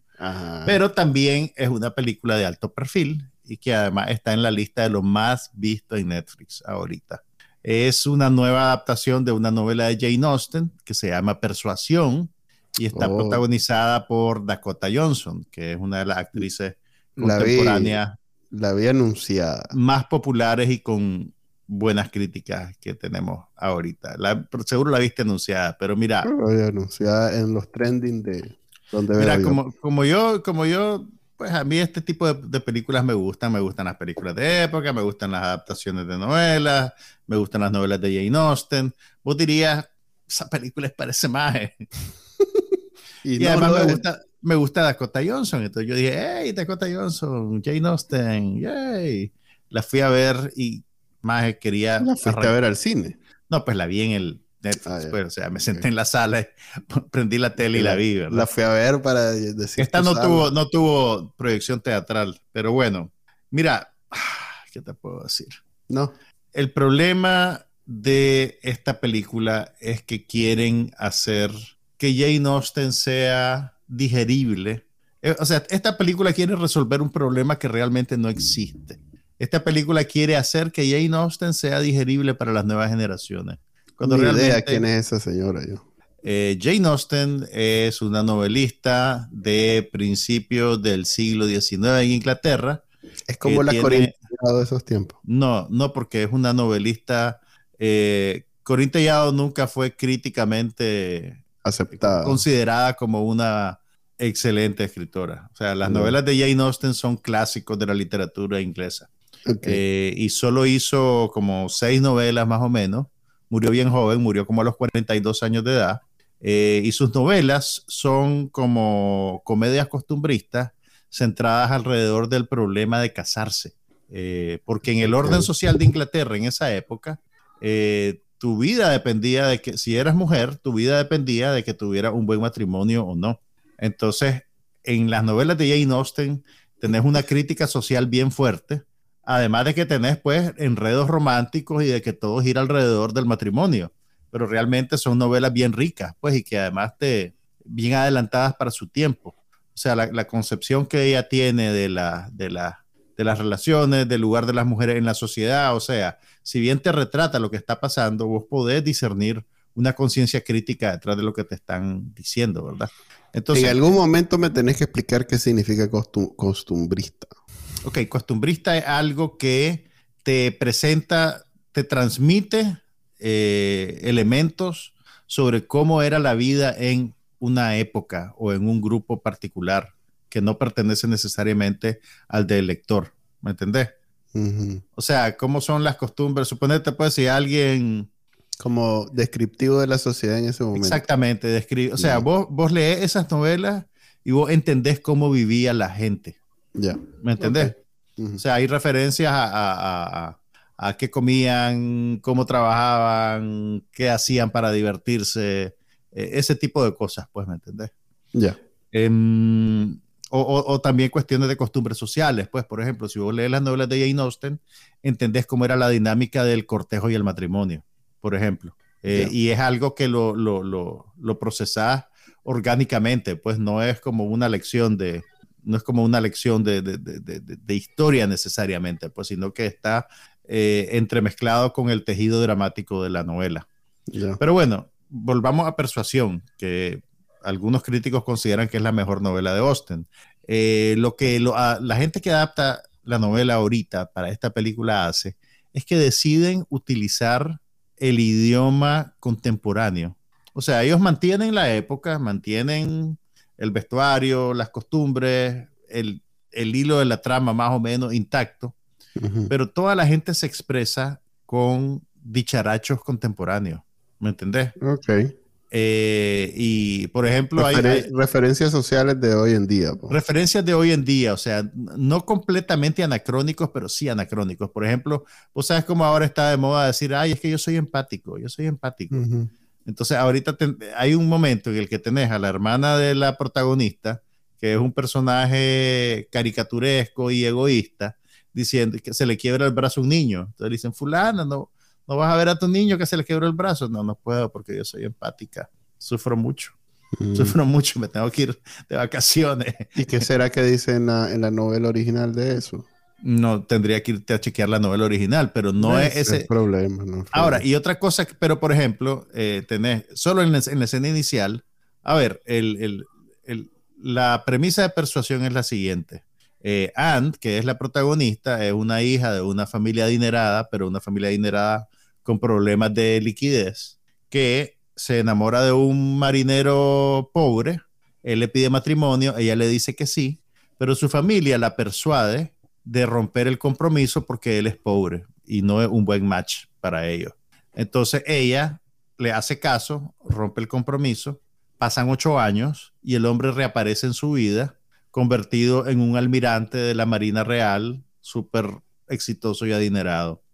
Pero también es una película de alto perfil y que además está en la lista de lo más visto en Netflix ahorita. Es una nueva adaptación de una novela de Jane Austen que se llama Persuasión y está oh. protagonizada por Dakota Johnson, que es una de las actrices contemporáneas. La anunciada. Más populares y con buenas críticas que tenemos ahorita. La, seguro la viste anunciada, pero mira. La había anunciada en los trending de donde Mira, como, como yo, como yo, pues a mí este tipo de, de, películas me gustan. Me gustan las películas de época, me gustan las adaptaciones de novelas, me gustan las novelas de Jane Austen. Vos dirías, esa película es para ese maje. y, además me, gusta, me gusta Dakota Johnson. Entonces yo dije, hey, Dakota Johnson, Jane Austen, yay. La fui a ver y más quería... ¿La fuiste a ver al cine? No, pues la vi en el Netflix, ah, pues, o sea, me senté en la sala, prendí la tele y la, vi, ¿verdad? La fui a ver para decir... Esta no tuvo, no tuvo proyección teatral, pero bueno, mira, ¿qué te puedo decir? No. El problema de esta película es que quieren hacer que Jane Austen sea digerible. Eh, o sea, esta película quiere resolver un problema que realmente no existe. Esta película quiere hacer que Jane Austen sea digerible para las nuevas generaciones. Cuando Ni realmente, idea quién es esa señora yo. Eh, Jane Austen es una novelista de principios del siglo XIX en Inglaterra. Es como la tiene... de esos tiempos. No, no, porque es una novelista. Eh, nunca fue críticamente aceptada, considerada como una excelente escritora. O sea, las novelas de Jane Austen son clásicos de la literatura inglesa. Eh, y solo hizo como seis novelas más o menos. Murió bien joven, murió como a los 42 años de edad. Eh, y sus novelas son como comedias costumbristas centradas alrededor del problema de casarse. Eh, porque en el orden social de Inglaterra en esa época, tu vida dependía de que, si eras mujer, tu vida dependía de que tuvieras un buen matrimonio o no. Entonces, en las novelas de Jane Austen tenés una crítica social bien fuerte Además de que tenés pues enredos románticos y de que todo gira alrededor del matrimonio, pero realmente son novelas bien ricas, pues, y que además te bien adelantadas para su tiempo. O sea, la, concepción que ella tiene de, la, de, la, de las relaciones, del lugar de las mujeres en la sociedad, o sea, si bien te retrata lo que está pasando, vos podés discernir una conciencia crítica detrás de lo que te están diciendo, ¿verdad? Entonces, en algún momento me tenés que explicar qué significa costumbrista. Ok, costumbrista es algo que te presenta, te transmite eh, elementos sobre cómo era la vida en una época o en un grupo particular que no pertenece necesariamente al del lector. ¿Me entendés? O sea, cómo son las costumbres. Suponete, pues, si alguien. Como descriptivo de la sociedad en ese momento. Exactamente, o sea, vos, vos lees esas novelas y vos entendés cómo vivía la gente. Ya. ¿Me entendés? O sea, hay referencias a, qué comían, cómo trabajaban, qué hacían para divertirse, e, ese tipo de cosas, pues, ¿me entendés? Ya. Em, o, también cuestiones de costumbres sociales, pues, por ejemplo, si vos lees las novelas de Jane Austen, entendés cómo era la dinámica del cortejo y el matrimonio, por ejemplo. Eh, y es algo que lo, lo, lo, lo procesás orgánicamente, pues no es como una lección de, no es como una lección de, de, de, de historia necesariamente, pues, sino que está eh, entremezclado con el tejido dramático de la novela. Pero bueno, volvamos a Persuasión, que algunos críticos consideran que es la mejor novela de Austen. Eh, lo que la gente que adapta la novela ahorita para esta película hace es que deciden utilizar el idioma contemporáneo. O sea, ellos mantienen la época, mantienen el vestuario, las costumbres, el, hilo de la trama más o menos intacto, pero toda la gente se expresa con dicharachos contemporáneos. ¿Me entendés? Ok. Eh, y, por ejemplo, hay, referencias sociales de hoy en día. Referencias de hoy en día, o sea, no completamente anacrónicos, pero sí anacrónicos. Por ejemplo, vos sabes cómo ahora está de moda decir, ay, es que yo soy empático, yo soy empático. Entonces, ahorita hay un momento en el que tenés a la hermana de la protagonista, que es un personaje caricaturesco y egoísta, diciendo que se le quiebra el brazo a un niño. Entonces le dicen, fulana, no, no vas a ver a tu niño que se le quebró el brazo. No, no puedo porque yo soy empática. Sufro mucho. Mm. Sufro mucho, me tengo que ir de vacaciones. ¿Y qué será que dice en la, novela original de eso? No, tendría que irte a chequear la novela original, pero no es, ese problema. Ahora, y otra cosa, pero por ejemplo, eh, tenés, solo en la, escena inicial, a ver, el, la premisa de persuasión es la siguiente. Eh, que es la protagonista, es una hija de una familia adinerada, pero una familia adinerada con problemas de liquidez, que se enamora de un marinero pobre, él le pide matrimonio, ella le dice que sí, pero su familia la persuade de romper el compromiso porque él es pobre y no es un buen match para ellos. Entonces ella le hace caso, rompe el compromiso, pasan ocho años y el hombre reaparece en su vida, convertido en un almirante de la Marina Real, súper exitoso y adinerado.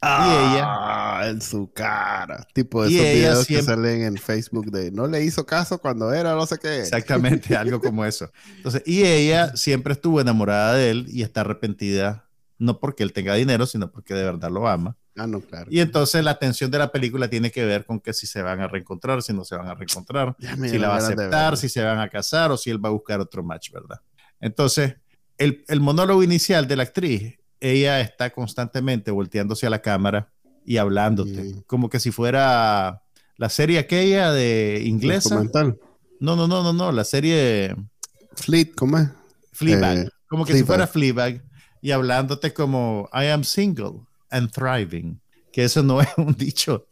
Y ella ah en su cara. Tipo de esos videos que salen en Facebook de no le hizo caso cuando era no sé qué. Exactamente, algo como eso. Entonces, y ella siempre estuvo enamorada de él y está arrepentida, no porque él tenga dinero, sino porque de verdad lo ama. Ah, no, claro. Y entonces la atención de la película tiene que ver con que si se van a reencontrar, si no se van a reencontrar, si la va a aceptar, si se van a casar o si él va a buscar otro match, ¿verdad? Entonces, el, el monólogo inicial de la actriz, ella está constantemente volteándose a la cámara y hablándote, como que si fuera la serie aquella de inglesa. No, no, no, no, no, la serie Fleet, ¿cómo es? Fleabag, eh, como que si fuera Fleabag y hablándote como I am single and thriving, que eso no es un dicho,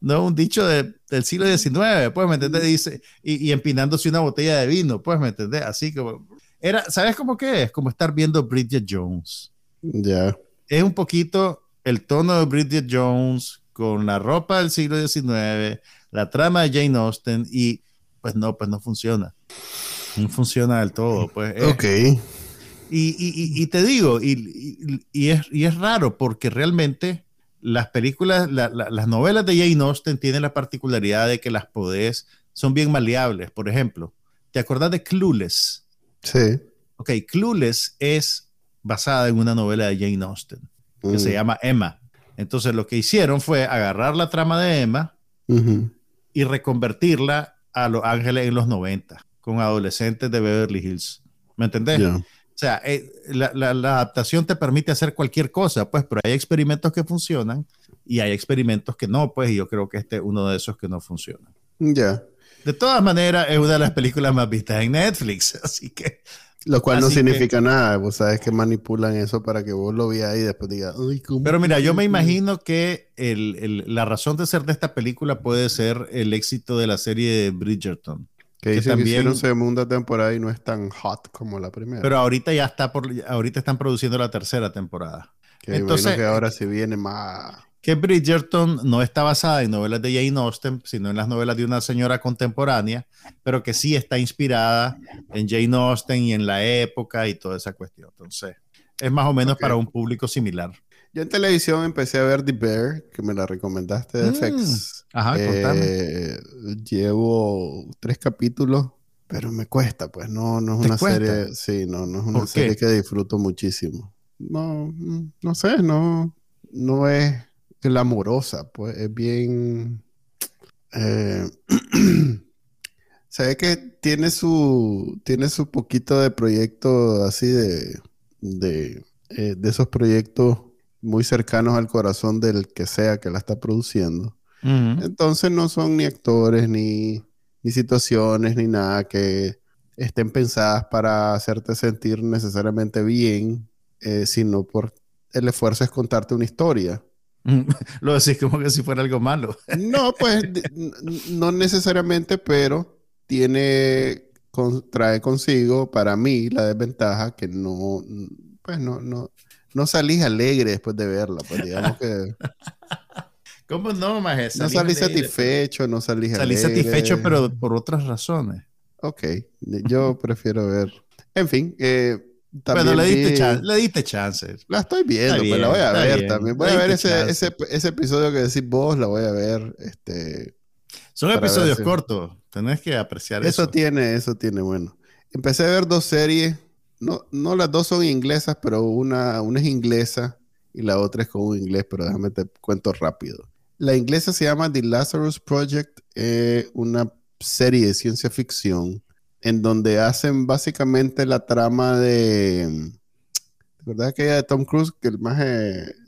no un dicho del siglo XIX, pues, ¿me entiendes? Dice, y, y, empinándose una botella de vino, pues, ¿me entiendes? Así como, era, ¿sabes cómo que es? Como estar viendo Bridget Jones. Ya. Es un poquito el tono de Bridget Jones con la ropa del siglo XIX, la trama de Jane Austen y pues no, pues no funciona. No funciona del todo. Pues, ok. Y, te digo, y, es, es raro porque realmente las películas, las novelas de Jane Austen tienen la particularidad de que las podés, son bien maleables. Por ejemplo, ¿te acordás de Clueless? Sí. Ok, Clueless es basada en una novela de Jane Austen que se mm. llama Emma. Entonces lo que hicieron fue agarrar la trama de Emma y reconvertirla a Los Ángeles en los 90, con adolescentes de Beverly Hills. ¿Me entendés? O sea, eh, la, adaptación te permite hacer cualquier cosa, pues, pero hay experimentos que funcionan y hay experimentos que no, pues, y yo creo que este es uno de esos que no funciona. Ya. De todas maneras, es una de las películas más vistas en Netflix, así que lo cual no significa nada, vos sabes que manipulan eso para que vos lo veas y después digas, Uy, ¿cómo Pero mira, yo me imagino que la razón de ser de esta película puede ser el éxito de la serie de Bridgerton. Que, dice también, que hicieron segunda temporada y no es tan hot como la primera. Pero ahorita ya está por, ahorita están produciendo la tercera temporada. Que Entonces, que ahora se viene más que Bridgerton no está basada en novelas de Jane Austen, sino en las novelas de una señora contemporánea, pero que sí está inspirada en Jane Austen y en la época y toda esa cuestión. Entonces, es más o menos para un público similar. Yo en televisión empecé a ver The Bear, que me la recomendaste de mm. FX. Ajá, eh, Llevo tres capítulos, pero me cuesta, pues no, no es una serie, sí, no, no es una serie que disfruto muchísimo. No, mm, no sé, no, no es amorosa, pues es bien... Eh, se ve que tiene su, tiene su poquito de proyecto así de, de, eh, de esos proyectos muy cercanos al corazón del que sea que la está produciendo. Entonces no son ni actores, ni, ni situaciones, ni nada que estén pensadas para hacerte sentir necesariamente bien, eh, sino por el esfuerzo es contarte una historia. Lo decís como que si fuera algo malo. No, pues no necesariamente, pero tiene, trae consigo para mí la desventaja que no, pues no, no, no salís alegre después de verla, pues digamos que... ¿Cómo no, Maje? No salí satisfecho, no salí Salí satisfecho, pero por otras razones. Ok, yo prefiero ver. En fin, eh, bueno, le diste, le diste chances. La estoy viendo, pues la voy a ver también. Voy a ver ese, ese, ese, episodio que decís vos, la voy a ver. Este, Son episodios cortos, tenés que apreciar eso. Eso tiene, eso tiene, bueno. Empecé a ver dos series, no, no las dos son inglesas, pero una, una es inglesa y la otra es con un inglés, pero déjame te cuento rápido. La inglesa se llama The Lazarus Project, eh, una serie de ciencia ficción en donde hacen básicamente la trama de. ¿Verdad que de Tom Cruise? Que el más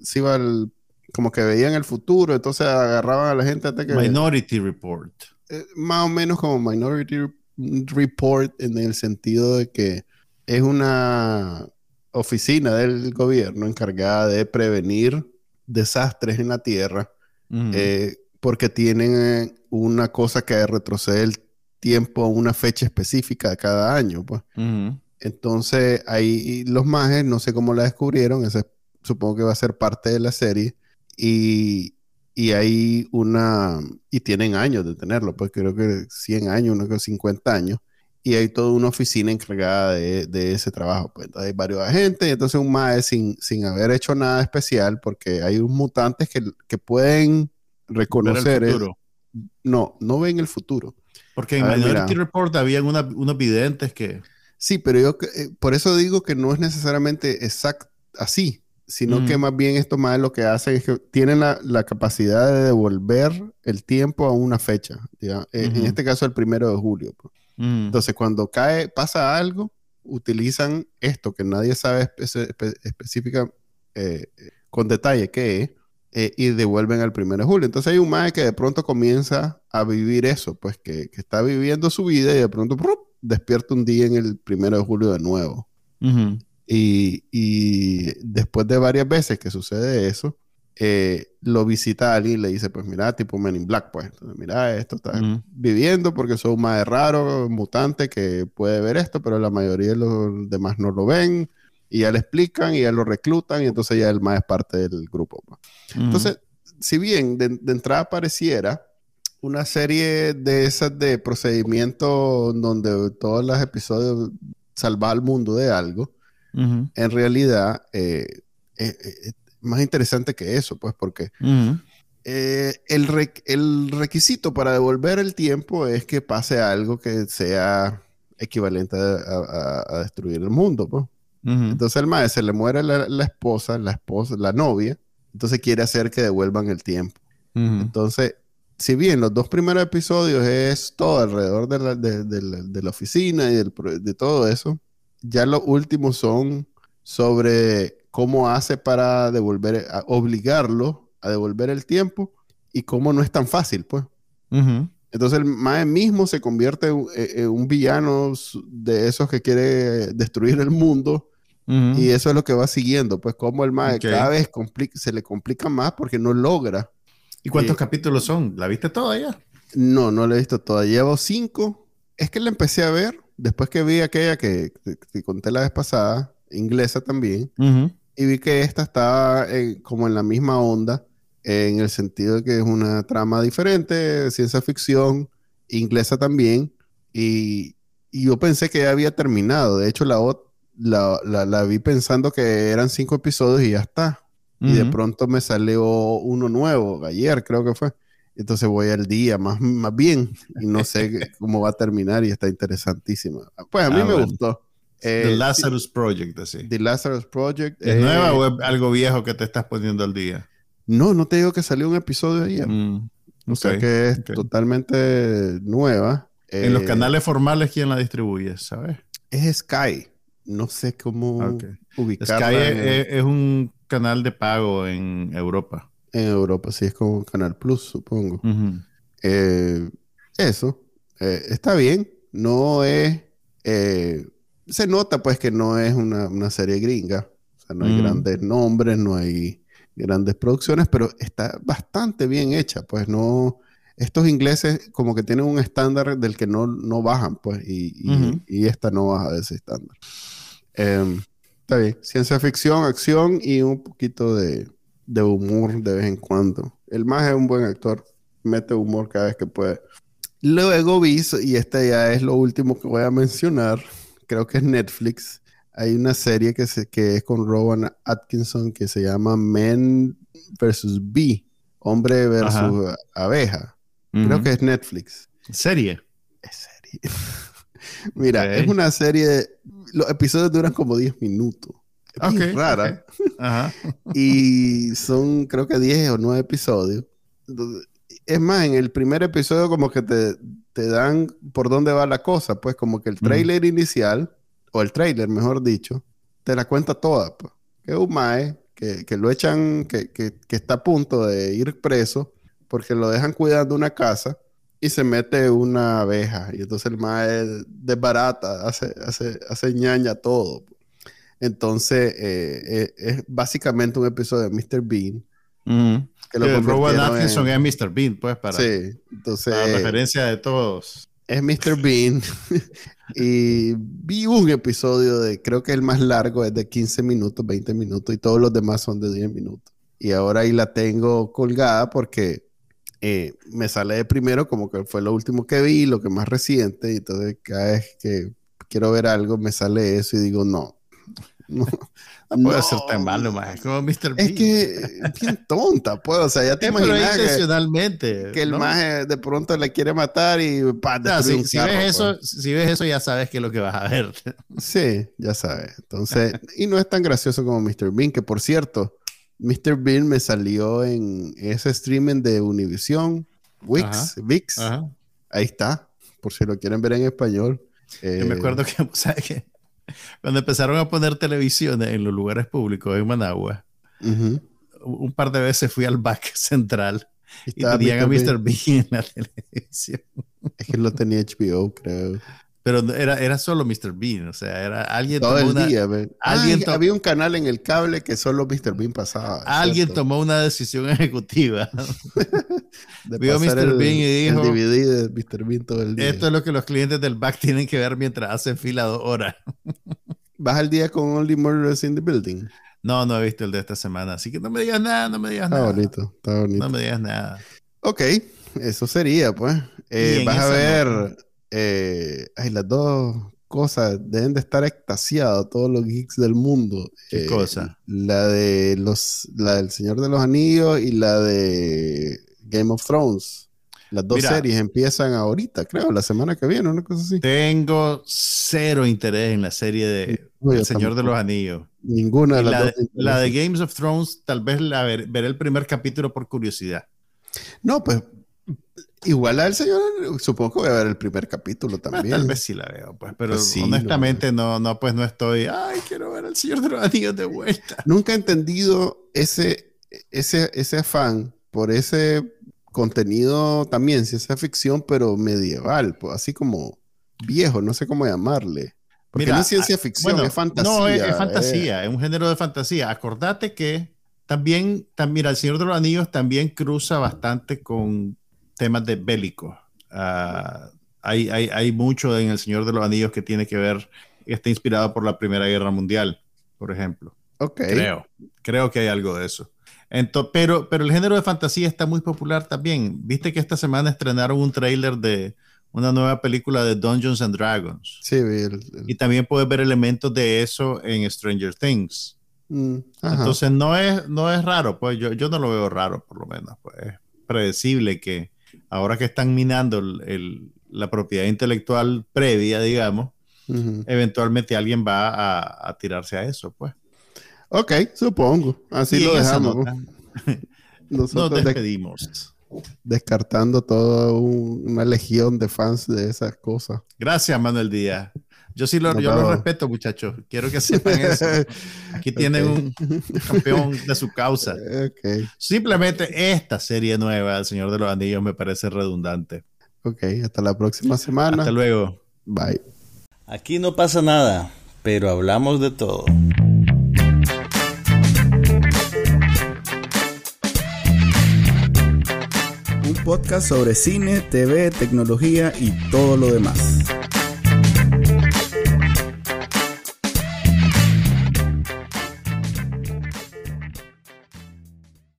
se iba al, como que veían el futuro, entonces agarraban a la gente hasta que. Minority Report. Eh, más o menos como Minority Report en el sentido de que es una oficina del gobierno encargada de prevenir desastres en la Tierra, eh, porque tienen una cosa que retrocede el tiempo una fecha específica de cada año, pues. Entonces, ahí los mages, no sé cómo la descubrieron, ese supongo que va a ser parte de la serie, y, y hay una, y tienen años de tenerlo, pues creo que 100 años, uno que 50 años, y hay toda una oficina encargada de, de ese trabajo, pues entonces hay varios agentes, y entonces un maje sin, sin haber hecho nada especial, porque hay unos mutantes que, que pueden reconocer... El no, no ven el futuro. Porque en Minority Report había unos videntes que... Sí, pero yo eh, por eso digo que no es necesariamente exacto así, sino que más bien esto más lo que hace es que tienen la, capacidad de devolver el tiempo a una fecha. Eh, en este caso, el primero de julio. Pues. Entonces, cuando cae, pasa algo, utilizan esto que nadie sabe específica eh, con detalle qué es, eh, y devuelven al 1 de julio. Entonces hay un mae que de pronto comienza a vivir eso, pues que, está viviendo su vida y de pronto despierta un día en el 1 de julio de nuevo. y, después de varias veces que sucede eso, eh, lo visita alguien y le dice, pues mira, tipo Men in Black, pues, mira, esto está viviendo porque son un mae raro, mutante que puede ver esto, pero la mayoría de los demás no lo ven y ya le explican y ya lo reclutan y entonces ya el más es parte del grupo. Pues. Entonces, si bien de, entrada pareciera una serie de esas de procedimientos donde todos los episodios salvan al mundo de algo, en realidad es eh, eh, eh, más interesante que eso, pues porque el, el, requisito para devolver el tiempo es que pase algo que sea equivalente a, a destruir el mundo, Entonces el maestro se le muere la, esposa, la esposa, la novia, entonces quiere hacer que devuelvan el tiempo. Entonces, si bien los dos primeros episodios es todo alrededor de la, de, la, oficina y de todo eso, ya los últimos son sobre cómo hace para devolver, obligarlo a devolver el tiempo y cómo no es tan fácil, pues. Entonces el Mae mismo se convierte en, un villano de esos que quiere destruir el mundo y eso es lo que va siguiendo, pues como el Mae cada vez se le complica más porque no logra. ¿Y cuántos capítulos son? ¿La viste toda ya? No, no la he visto toda. Llevo cinco. Es que la empecé a ver después que vi aquella que, te conté la vez pasada, inglesa también, y vi que esta estaba como en la misma onda, en el sentido de que es una trama diferente, ciencia ficción, inglesa también, y, y yo pensé que ya había terminado. De hecho, la, otra la, la, vi pensando que eran cinco episodios y ya está. Y de pronto me salió uno nuevo, ayer creo que fue. Entonces voy al día más, más bien y no sé cómo va a terminar y está interesantísima. Pues a mí ah, me gustó. The eh, Lazarus Project, así. The Lazarus Project. ¿Es nueva o es algo viejo que te estás poniendo al día? No, no te digo que salió un episodio ayer. Mm, o sea que es totalmente nueva. En los eh, canales formales, ¿quién la distribuye? ¿Sabes? Es Sky no sé cómo ah, ubicarla. Sky es, un canal de pago en Europa. En Europa, sí, es como Canal Plus, supongo. Eh, eso, eh, está bien. No es... Eh, se nota pues que no es una, serie gringa. O sea, no hay grandes nombres, no hay grandes producciones, pero está bastante bien hecha, pues no, estos ingleses como que tienen un estándar del que no, no bajan, pues, y, y, esta no baja de ese estándar. Em, está bien, ciencia ficción, acción y un poquito de, de humor de vez en cuando. El más es un buen actor, mete humor cada vez que puede. Luego vi, y este ya es lo último que voy a mencionar, creo que es Netflix. Hay una serie que, se, que es con Rowan Atkinson que se llama Men vs. Bee, hombre versus abeja. Creo que es Netflix. ¿Serie? Es serie. Mira, es una serie, los episodios duran como 10 minutos. Es rara. y son creo que 10 o 9 episodios. Es más, en el primer episodio como que te, te dan por dónde va la cosa, pues como que el trailer inicial, o el trailer mejor dicho, te la cuenta toda. Pues. Que es un mae que, que lo echan, que, que, que, está a punto de ir preso porque lo dejan cuidando una casa y se mete una abeja. Y entonces el mae desbarata, hace, hace, hace ñaña todo. Entonces, eh, eh, es básicamente un episodio de Mr. Bean. Que lo Robert Atkinson es Mr. Bean, pues, para, sí, entonces, para referencia de todos. Es Mr. Bean. y vi un episodio de, creo que el más largo es de 15 minutos, 20 minutos, y todos los demás son de 10 minutos. Y ahora ahí la tengo colgada porque eh, me sale de primero como que fue lo último que vi, lo que más reciente, y entonces cada vez que quiero ver algo me sale eso y digo, no, no, puede ser tan malo, más como Mr. Es que bien tonta, pues. O sea, ya te imaginas que, que, el maje de pronto le quiere matar y si, si, ves eso, pues. si ves eso, ya sabes que es lo que vas a ver. Sí, ya sabes. Entonces, y no es tan gracioso como Mr. Bean, que por cierto, Mr. Bean me salió en ese streaming de Univision, Wix, VIX. Ahí está, por si lo quieren ver en español. Yo me acuerdo que, ¿sabes qué? Cuando empezaron a poner televisión en los lugares públicos en Managua, un par de veces fui al back central y tenían a Mr. Bean en la televisión. Es que lo tenía HBO, creo. Pero era, era solo Mr. Bean, o sea, era alguien Todo el día, alguien había un canal en el cable que solo Mr. Bean pasaba. Alguien tomó una decisión ejecutiva. Vio Mr. Bean y dijo: DVD de Mr. Bean todo el día. Esto es lo que los clientes del back tienen que ver mientras hacen fila dos horas. ¿Vas al día con Only Murders in the Building? No, no he visto el de esta semana, así que no me digas nada, no me digas nada. Está bonito, está bonito. No me digas nada. Ok, eso sería, pues. Eh, vas a ver. Eh, ay, las dos cosas deben de estar extasiados todos los geeks del mundo. ¿Qué eh, cosa? La de los, la del Señor de los Anillos y la de Game of Thrones. Las dos series empiezan ahorita, creo, la semana que viene, una cosa así. Tengo cero interés en la serie de El Señor de los Anillos. Ninguna de las la dos. De, la de Games of Thrones, tal vez la veré el primer capítulo por curiosidad. No, pues Igual al señor, supongo que voy a ver el primer capítulo también. Tal vez sí la veo, pues, pero pues honestamente no, no, pues no estoy, ay, quiero ver al Señor de los Anillos de vuelta. Nunca he entendido ese, ese, ese afán por ese contenido también, ciencia ficción, pero medieval, pues así como viejo, no sé cómo llamarle. Porque no es ciencia ah, ficción, es fantasía. No, es, fantasía, eh. es un género de fantasía. Acordate que también, también, el Señor de los Anillos también cruza bastante con temas de bélicos. Ah, hay, hay, hay, mucho en El Señor de los Anillos que tiene que ver, está inspirado por la Primera Guerra Mundial, por ejemplo. Ok. Creo, creo que hay algo de eso. Entonces, pero, pero el género de fantasía está muy popular también. Viste que esta semana estrenaron un tráiler de una nueva película de Dungeons and Dragons. Sí, Y también puedes ver elementos de eso en Stranger Things. Mm, Entonces no es, no es raro, pues yo, yo no lo veo raro, por lo menos. Pues es predecible que, ahora que están minando la propiedad intelectual previa, digamos, eventualmente alguien va a, tirarse a eso, pues. Ok, supongo. Así lo dejamos. Nos despedimos. descartando toda una legión de fans de esas cosas. Gracias, Manuel Díaz. Yo sí lo, respeto, muchachos. Quiero que sepan eso. Aquí tienen un campeón de su causa. Okay. Simplemente esta serie nueva, El Señor de los Anillos, me parece redundante. Ok, hasta la próxima semana. Hasta luego. Bye. Aquí no pasa nada, pero hablamos de todo. Un podcast sobre cine, TV, tecnología y todo lo demás.